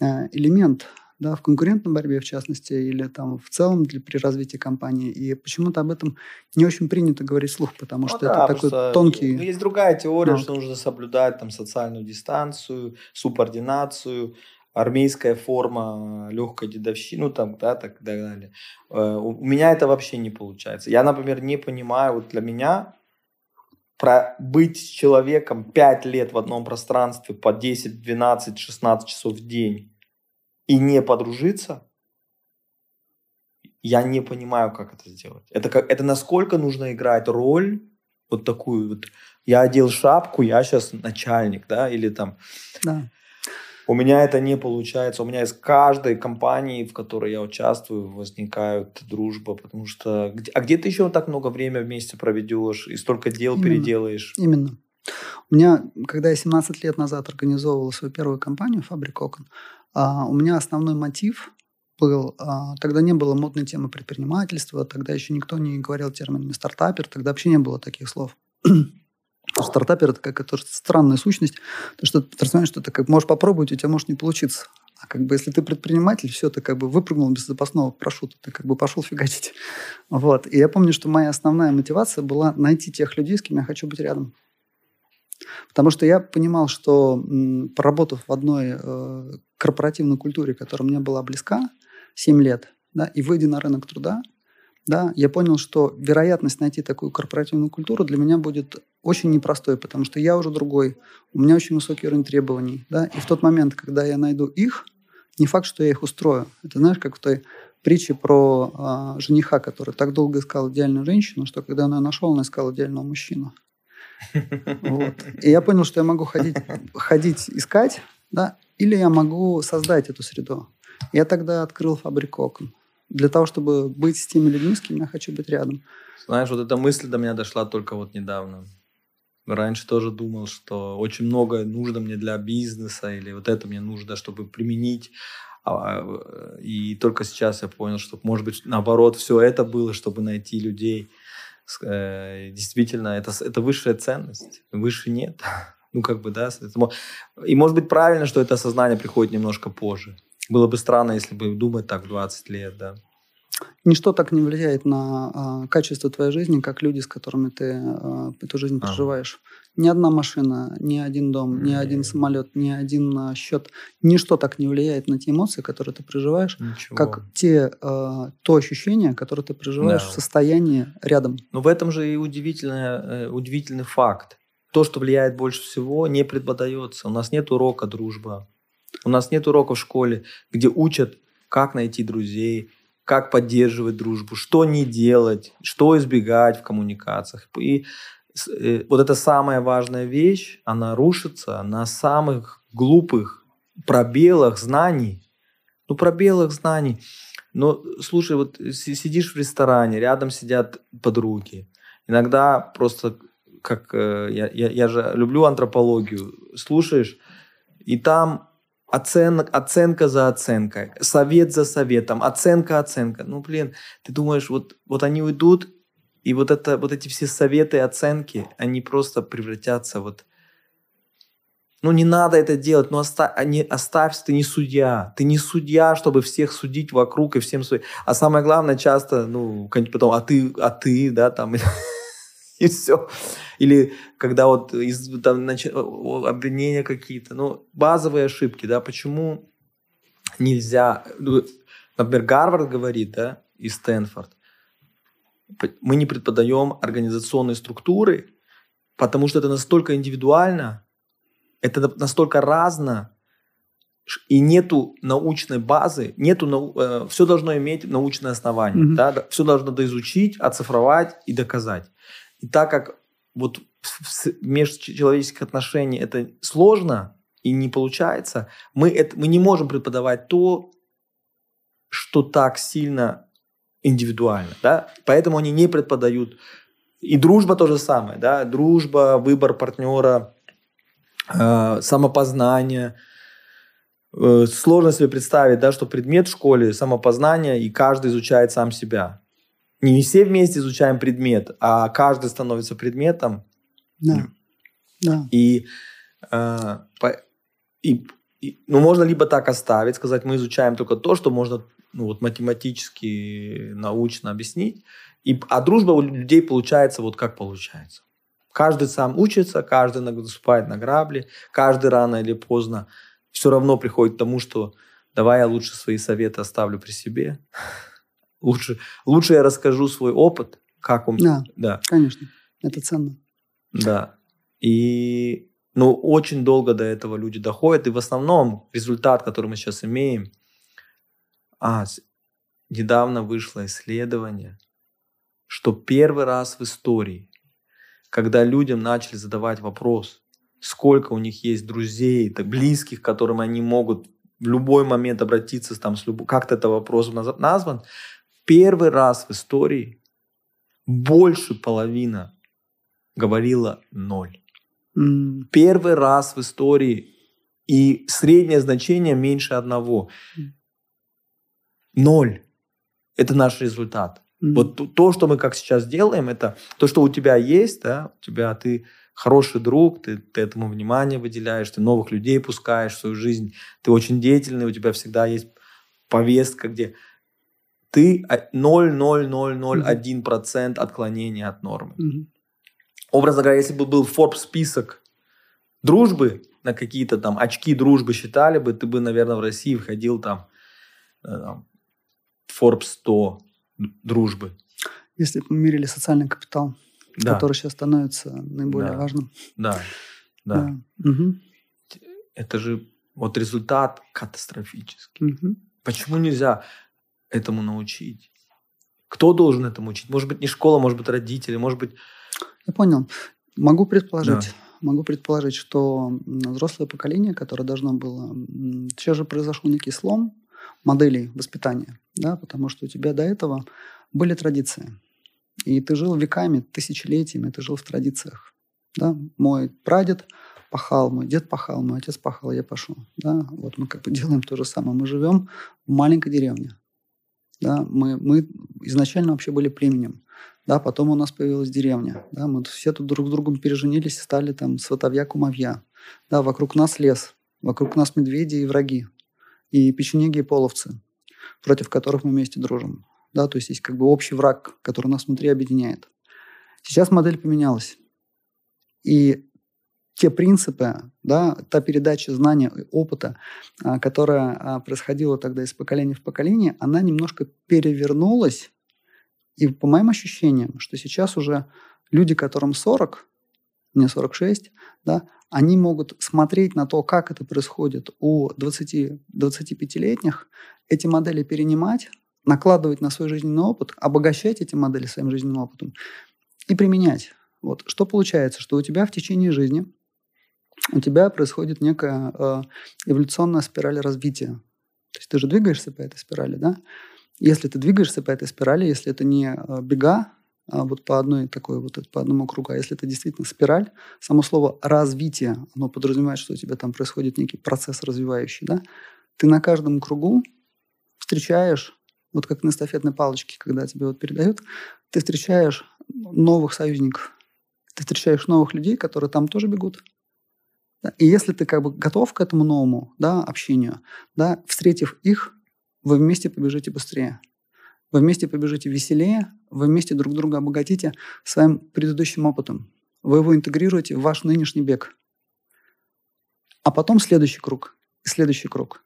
э, элемент да, в конкурентной борьбе, в частности, или там в целом для, при развитии компании. И почему-то об этом не очень принято говорить вслух, потому ну, что да, это такой тонкий... Ну, есть другая теория, да. что нужно соблюдать там социальную дистанцию, субординацию. армейская форма, легкая дедовщина, ну там, да, так далее. Э, у меня это вообще не получается. Я, например, не понимаю, вот для меня про быть с человеком 5 лет в одном пространстве по 10, 12, 16 часов в день и не подружиться, я не понимаю, как это сделать. Это, как, это насколько нужно играть роль вот такую вот. Я одел шапку, я сейчас начальник, да, или там... Да. У меня это не получается. У меня из каждой компании, в которой я участвую, возникают дружба, потому что... А где ты еще так много времени вместе проведешь и столько дел Именно. переделаешь? Именно. У меня, когда я 17 лет назад организовывал свою первую компанию «Фабрик окон», а, у меня основной мотив был, а, тогда не было модной темы предпринимательства, тогда еще никто не говорил терминами стартапер, тогда вообще не было таких слов. Стартапер – это какая-то странная сущность. То, что ты понимаешь, что ты как можешь попробовать, у тебя может не получиться. А как бы если ты предприниматель, все, ты как бы выпрыгнул без запасного парашюта, ты как бы пошел фигачить. Вот. И я помню, что моя основная мотивация была найти тех людей, с кем я хочу быть рядом. Потому что я понимал, что поработав в одной э, корпоративной культуре, которая мне была близка 7 лет, да, и выйдя на рынок труда, да, я понял, что вероятность найти такую корпоративную культуру для меня будет очень непростой, потому что я уже другой, у меня очень высокий уровень требований, да, и в тот момент, когда я найду их, не факт, что я их устрою. Это знаешь, как в той притче про а, жениха, который так долго искал идеальную женщину, что когда он ее нашел, он искал идеального мужчину. Вот. И я понял, что я могу ходить, ходить искать, да, или я могу создать эту среду. Я тогда открыл фабрику окон для того, чтобы быть с теми людьми, с кем я хочу быть рядом. Знаешь, вот эта мысль до меня дошла только вот недавно. Раньше тоже думал, что очень многое нужно мне для бизнеса, или вот это мне нужно, чтобы применить. А, и только сейчас я понял, что, может быть, наоборот, все это было, чтобы найти людей. Э, действительно, это, это высшая ценность. Выше нет. <laughs> Ну, как бы, да. И может быть правильно, что это осознание приходит немножко позже. Было бы странно, если бы думать так 20 лет, да. Ничто так не влияет на э, качество твоей жизни, как люди, с которыми ты э, эту жизнь проживаешь. А. Ни одна машина, ни один дом, ни один самолет, ни один э, счет, ничто так не влияет на те эмоции, которые ты проживаешь, Ничего. как те, э, то ощущение, которое ты проживаешь да. в состоянии рядом. Но в этом же и удивительный, э, удивительный факт. То, что влияет больше всего, не преподается. У нас нет урока дружба. У нас нет урока в школе, где учат, как найти друзей, как поддерживать дружбу, что не делать, что избегать в коммуникациях. И э, вот эта самая важная вещь, она рушится на самых глупых пробелах знаний. Ну, пробелах знаний. Но, слушай, вот сидишь в ресторане, рядом сидят подруги. Иногда просто, как э, я, я, я же люблю антропологию, слушаешь, и там Оценок, оценка за оценкой, совет за советом, оценка, оценка. Ну, блин, ты думаешь, вот, вот они уйдут, и вот, это, вот эти все советы оценки, они просто превратятся вот... Ну, не надо это делать, но оставь, не, оставься, ты не судья. Ты не судья, чтобы всех судить вокруг и всем судить. А самое главное, часто, ну, потом, а ты, а ты, да, там, <laughs> <laughs> и все. Или когда вот из, там, нач... обвинения какие-то, ну, базовые ошибки, да, почему нельзя, ну, например, Гарвард говорит, да, и Стэнфорд, мы не преподаем организационные структуры, потому что это настолько индивидуально, это настолько разно, и нету научной базы, нету э, все должно иметь научное основание, mm-hmm. да, все должно доизучить, оцифровать и доказать. И так как вот межчеловеческих отношениях это сложно и не получается, мы, это, мы не можем преподавать то, что так сильно индивидуально. Да? Поэтому они не преподают. И дружба то же самое. Да? Дружба, выбор партнера, э, самопознание. Э, сложно себе представить, да, что предмет в школе самопознание, и каждый изучает сам себя не все вместе изучаем предмет, а каждый становится предметом. Да. да. И, э, по, и, и, ну, можно либо так оставить, сказать, мы изучаем только то, что можно ну, вот, математически, научно объяснить. И, а дружба у людей получается вот как получается. Каждый сам учится, каждый наступает на грабли, каждый рано или поздно все равно приходит к тому, что давай я лучше свои советы оставлю при себе. Лучше, лучше я расскажу свой опыт, как он... Да, да, конечно. Это ценно. Да. И ну, очень долго до этого люди доходят. И в основном результат, который мы сейчас имеем, а, недавно вышло исследование, что первый раз в истории, когда людям начали задавать вопрос, сколько у них есть друзей, так близких, к которым они могут в любой момент обратиться, там, с люб... как-то это вопрос назван, первый раз в истории больше половина говорила ноль. Mm. Первый раз в истории и среднее значение меньше одного. Ноль. Это наш результат. Mm-hmm. Вот то, что мы как сейчас делаем, это то, что у тебя есть, да, у тебя ты хороший друг, ты, ты этому внимание выделяешь, ты новых людей пускаешь в свою жизнь, ты очень деятельный, у тебя всегда есть повестка, где ты 0,0001% mm-hmm. отклонения от нормы. Mm-hmm. Образно говоря, если бы был Forbes список дружбы, на какие-то там очки дружбы считали бы, ты бы, наверное, в России входил там, э, там Forbes 100 дружбы. Если бы мы мерили социальный капитал, да. который сейчас становится наиболее да. важным. Да, да. да. Угу. Это же вот результат катастрофический. Угу. Почему нельзя этому научить? Кто должен этому учить? Может быть, не школа, может быть, родители, может быть... Я понял. Могу предположить. Да. Могу предположить, что взрослое поколение, которое должно было... Сейчас же произошел некий слом моделей воспитания, да, потому что у тебя до этого были традиции. И ты жил веками, тысячелетиями, ты жил в традициях. Да? Мой прадед пахал, мой дед пахал, мой отец пахал, я пошел. Да? Вот мы как бы делаем то же самое. Мы живем в маленькой деревне. Да? Мы, мы изначально вообще были племенем. Да? Потом у нас появилась деревня. Да? Мы все тут друг с другом переженились, стали там сватовья, кумовья. Да? Вокруг нас лес, вокруг нас медведи и враги. И печенеги и половцы, против которых мы вместе дружим. Да, то есть есть как бы общий враг, который нас внутри объединяет. Сейчас модель поменялась. И те принципы, да, та передача знания и опыта, а, которая а, происходила тогда из поколения в поколение, она немножко перевернулась. И по моим ощущениям, что сейчас уже люди, которым 40, мне 46, да, они могут смотреть на то, как это происходит у 20-25-летних, эти модели перенимать, накладывать на свой жизненный опыт, обогащать эти модели своим жизненным опытом и применять. Вот. Что получается? Что у тебя в течение жизни у тебя происходит некая э, эволюционная спираль развития. То есть ты же двигаешься по этой спирали, да? Если ты двигаешься по этой спирали, если это не э, бега, а вот по одной такой вот по одному кругу, а если это действительно спираль, само слово развитие, оно подразумевает, что у тебя там происходит некий процесс развивающий, да? Ты на каждом кругу встречаешь вот как на эстафетной палочке, когда тебе вот передают, ты встречаешь новых союзников, ты встречаешь новых людей, которые там тоже бегут. И если ты как бы готов к этому новому да, общению, да, встретив их, вы вместе побежите быстрее. Вы вместе побежите веселее, вы вместе друг друга обогатите своим предыдущим опытом. Вы его интегрируете в ваш нынешний бег. А потом следующий круг следующий круг.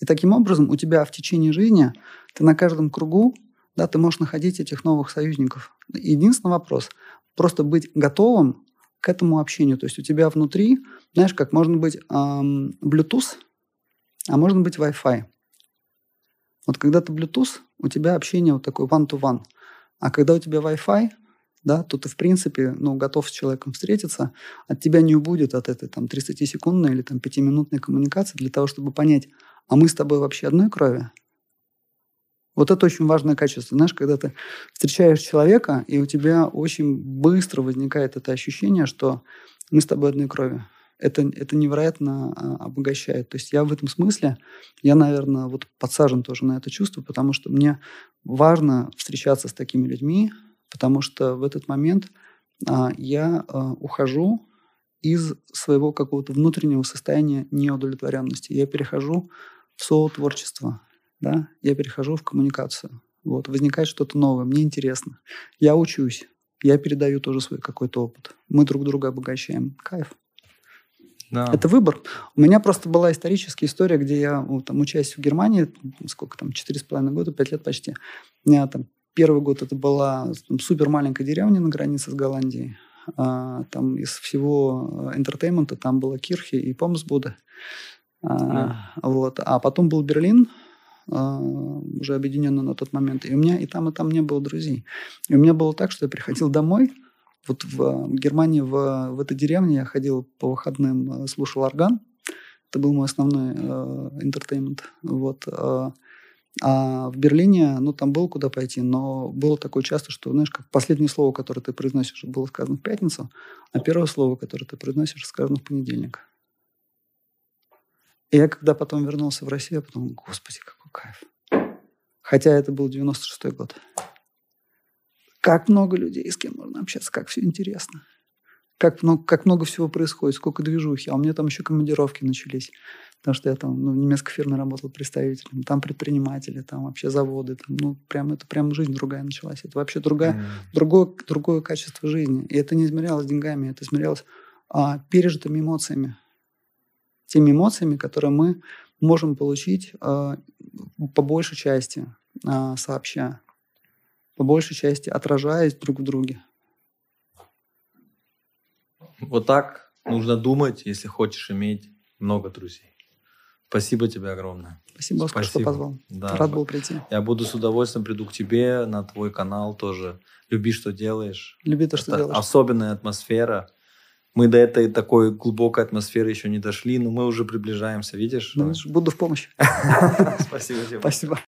И таким образом у тебя в течение жизни, ты на каждом кругу, да, ты можешь находить этих новых союзников. Единственный вопрос – просто быть готовым к этому общению. То есть у тебя внутри, знаешь, как можно быть эм, Bluetooth, а можно быть Wi-Fi. Вот когда ты Bluetooth, у тебя общение вот такое one-to-one. А когда у тебя Wi-Fi, да, то ты, в принципе, ну, готов с человеком встретиться, от тебя не убудет от этой там 30-секундной или там 5-минутной коммуникации для того, чтобы понять, а мы с тобой вообще одной крови? Вот это очень важное качество. Знаешь, когда ты встречаешь человека, и у тебя очень быстро возникает это ощущение, что мы с тобой одной крови. Это, это невероятно а, обогащает. То есть я в этом смысле, я, наверное, вот подсажен тоже на это чувство, потому что мне важно встречаться с такими людьми, потому что в этот момент а, я а, ухожу из своего какого-то внутреннего состояния неудовлетворенности. Я перехожу в соотворчество, да, я перехожу в коммуникацию. Вот, возникает что-то новое, мне интересно. Я учусь, я передаю тоже свой какой-то опыт. Мы друг друга обогащаем. Кайф. Да. Это выбор. У меня просто была историческая история, где я ну, там, учась в Германии, сколько там, четыре с половиной года, пять лет почти. У меня там первый год это была там, супер маленькая деревня на границе с Голландией. А, там из всего entertainment а там была Kirche и Pommesbude. А, да. вот. а потом был Берлин, уже объединенный на тот момент. И у меня и там, и там не было друзей. И у меня было так, что я приходил домой, вот в Германии, в, в этой деревне я ходил по выходным, э, слушал орган. Это был мой основной интертеймент. Э, вот. Э, а в Берлине, ну, там было куда пойти, но было такое часто, что, знаешь, как последнее слово, которое ты произносишь, было сказано в пятницу, а первое слово, которое ты произносишь, сказано в понедельник. И я когда потом вернулся в Россию, я подумал, господи, какой кайф. Хотя это был 96-й год. Как много людей, с кем можно общаться, как все интересно. Как много, как много всего происходит, сколько движухи. А у меня там еще командировки начались. Потому что я там ну, в немецкой фирме работал представителем. Там предприниматели, там вообще заводы. Там, ну, прям, это прям жизнь другая началась. Это вообще другая, mm. другое, другое качество жизни. И это не измерялось деньгами, это измерялось а, пережитыми эмоциями. Теми эмоциями, которые мы можем получить а, по большей части а, сообща. По большей части отражаясь друг в друге. Вот так нужно думать, если хочешь иметь много друзей. Спасибо тебе огромное. Спасибо, Спасибо. что позвал. Да. Рад был прийти. Я буду с удовольствием приду к тебе на твой канал тоже. Люби, что делаешь. Люби то, что Это делаешь. Особенная атмосфера. Мы до этой такой глубокой атмосферы еще не дошли, но мы уже приближаемся, видишь? Ну, буду в помощь. <laughs> Спасибо тебе. Спасибо.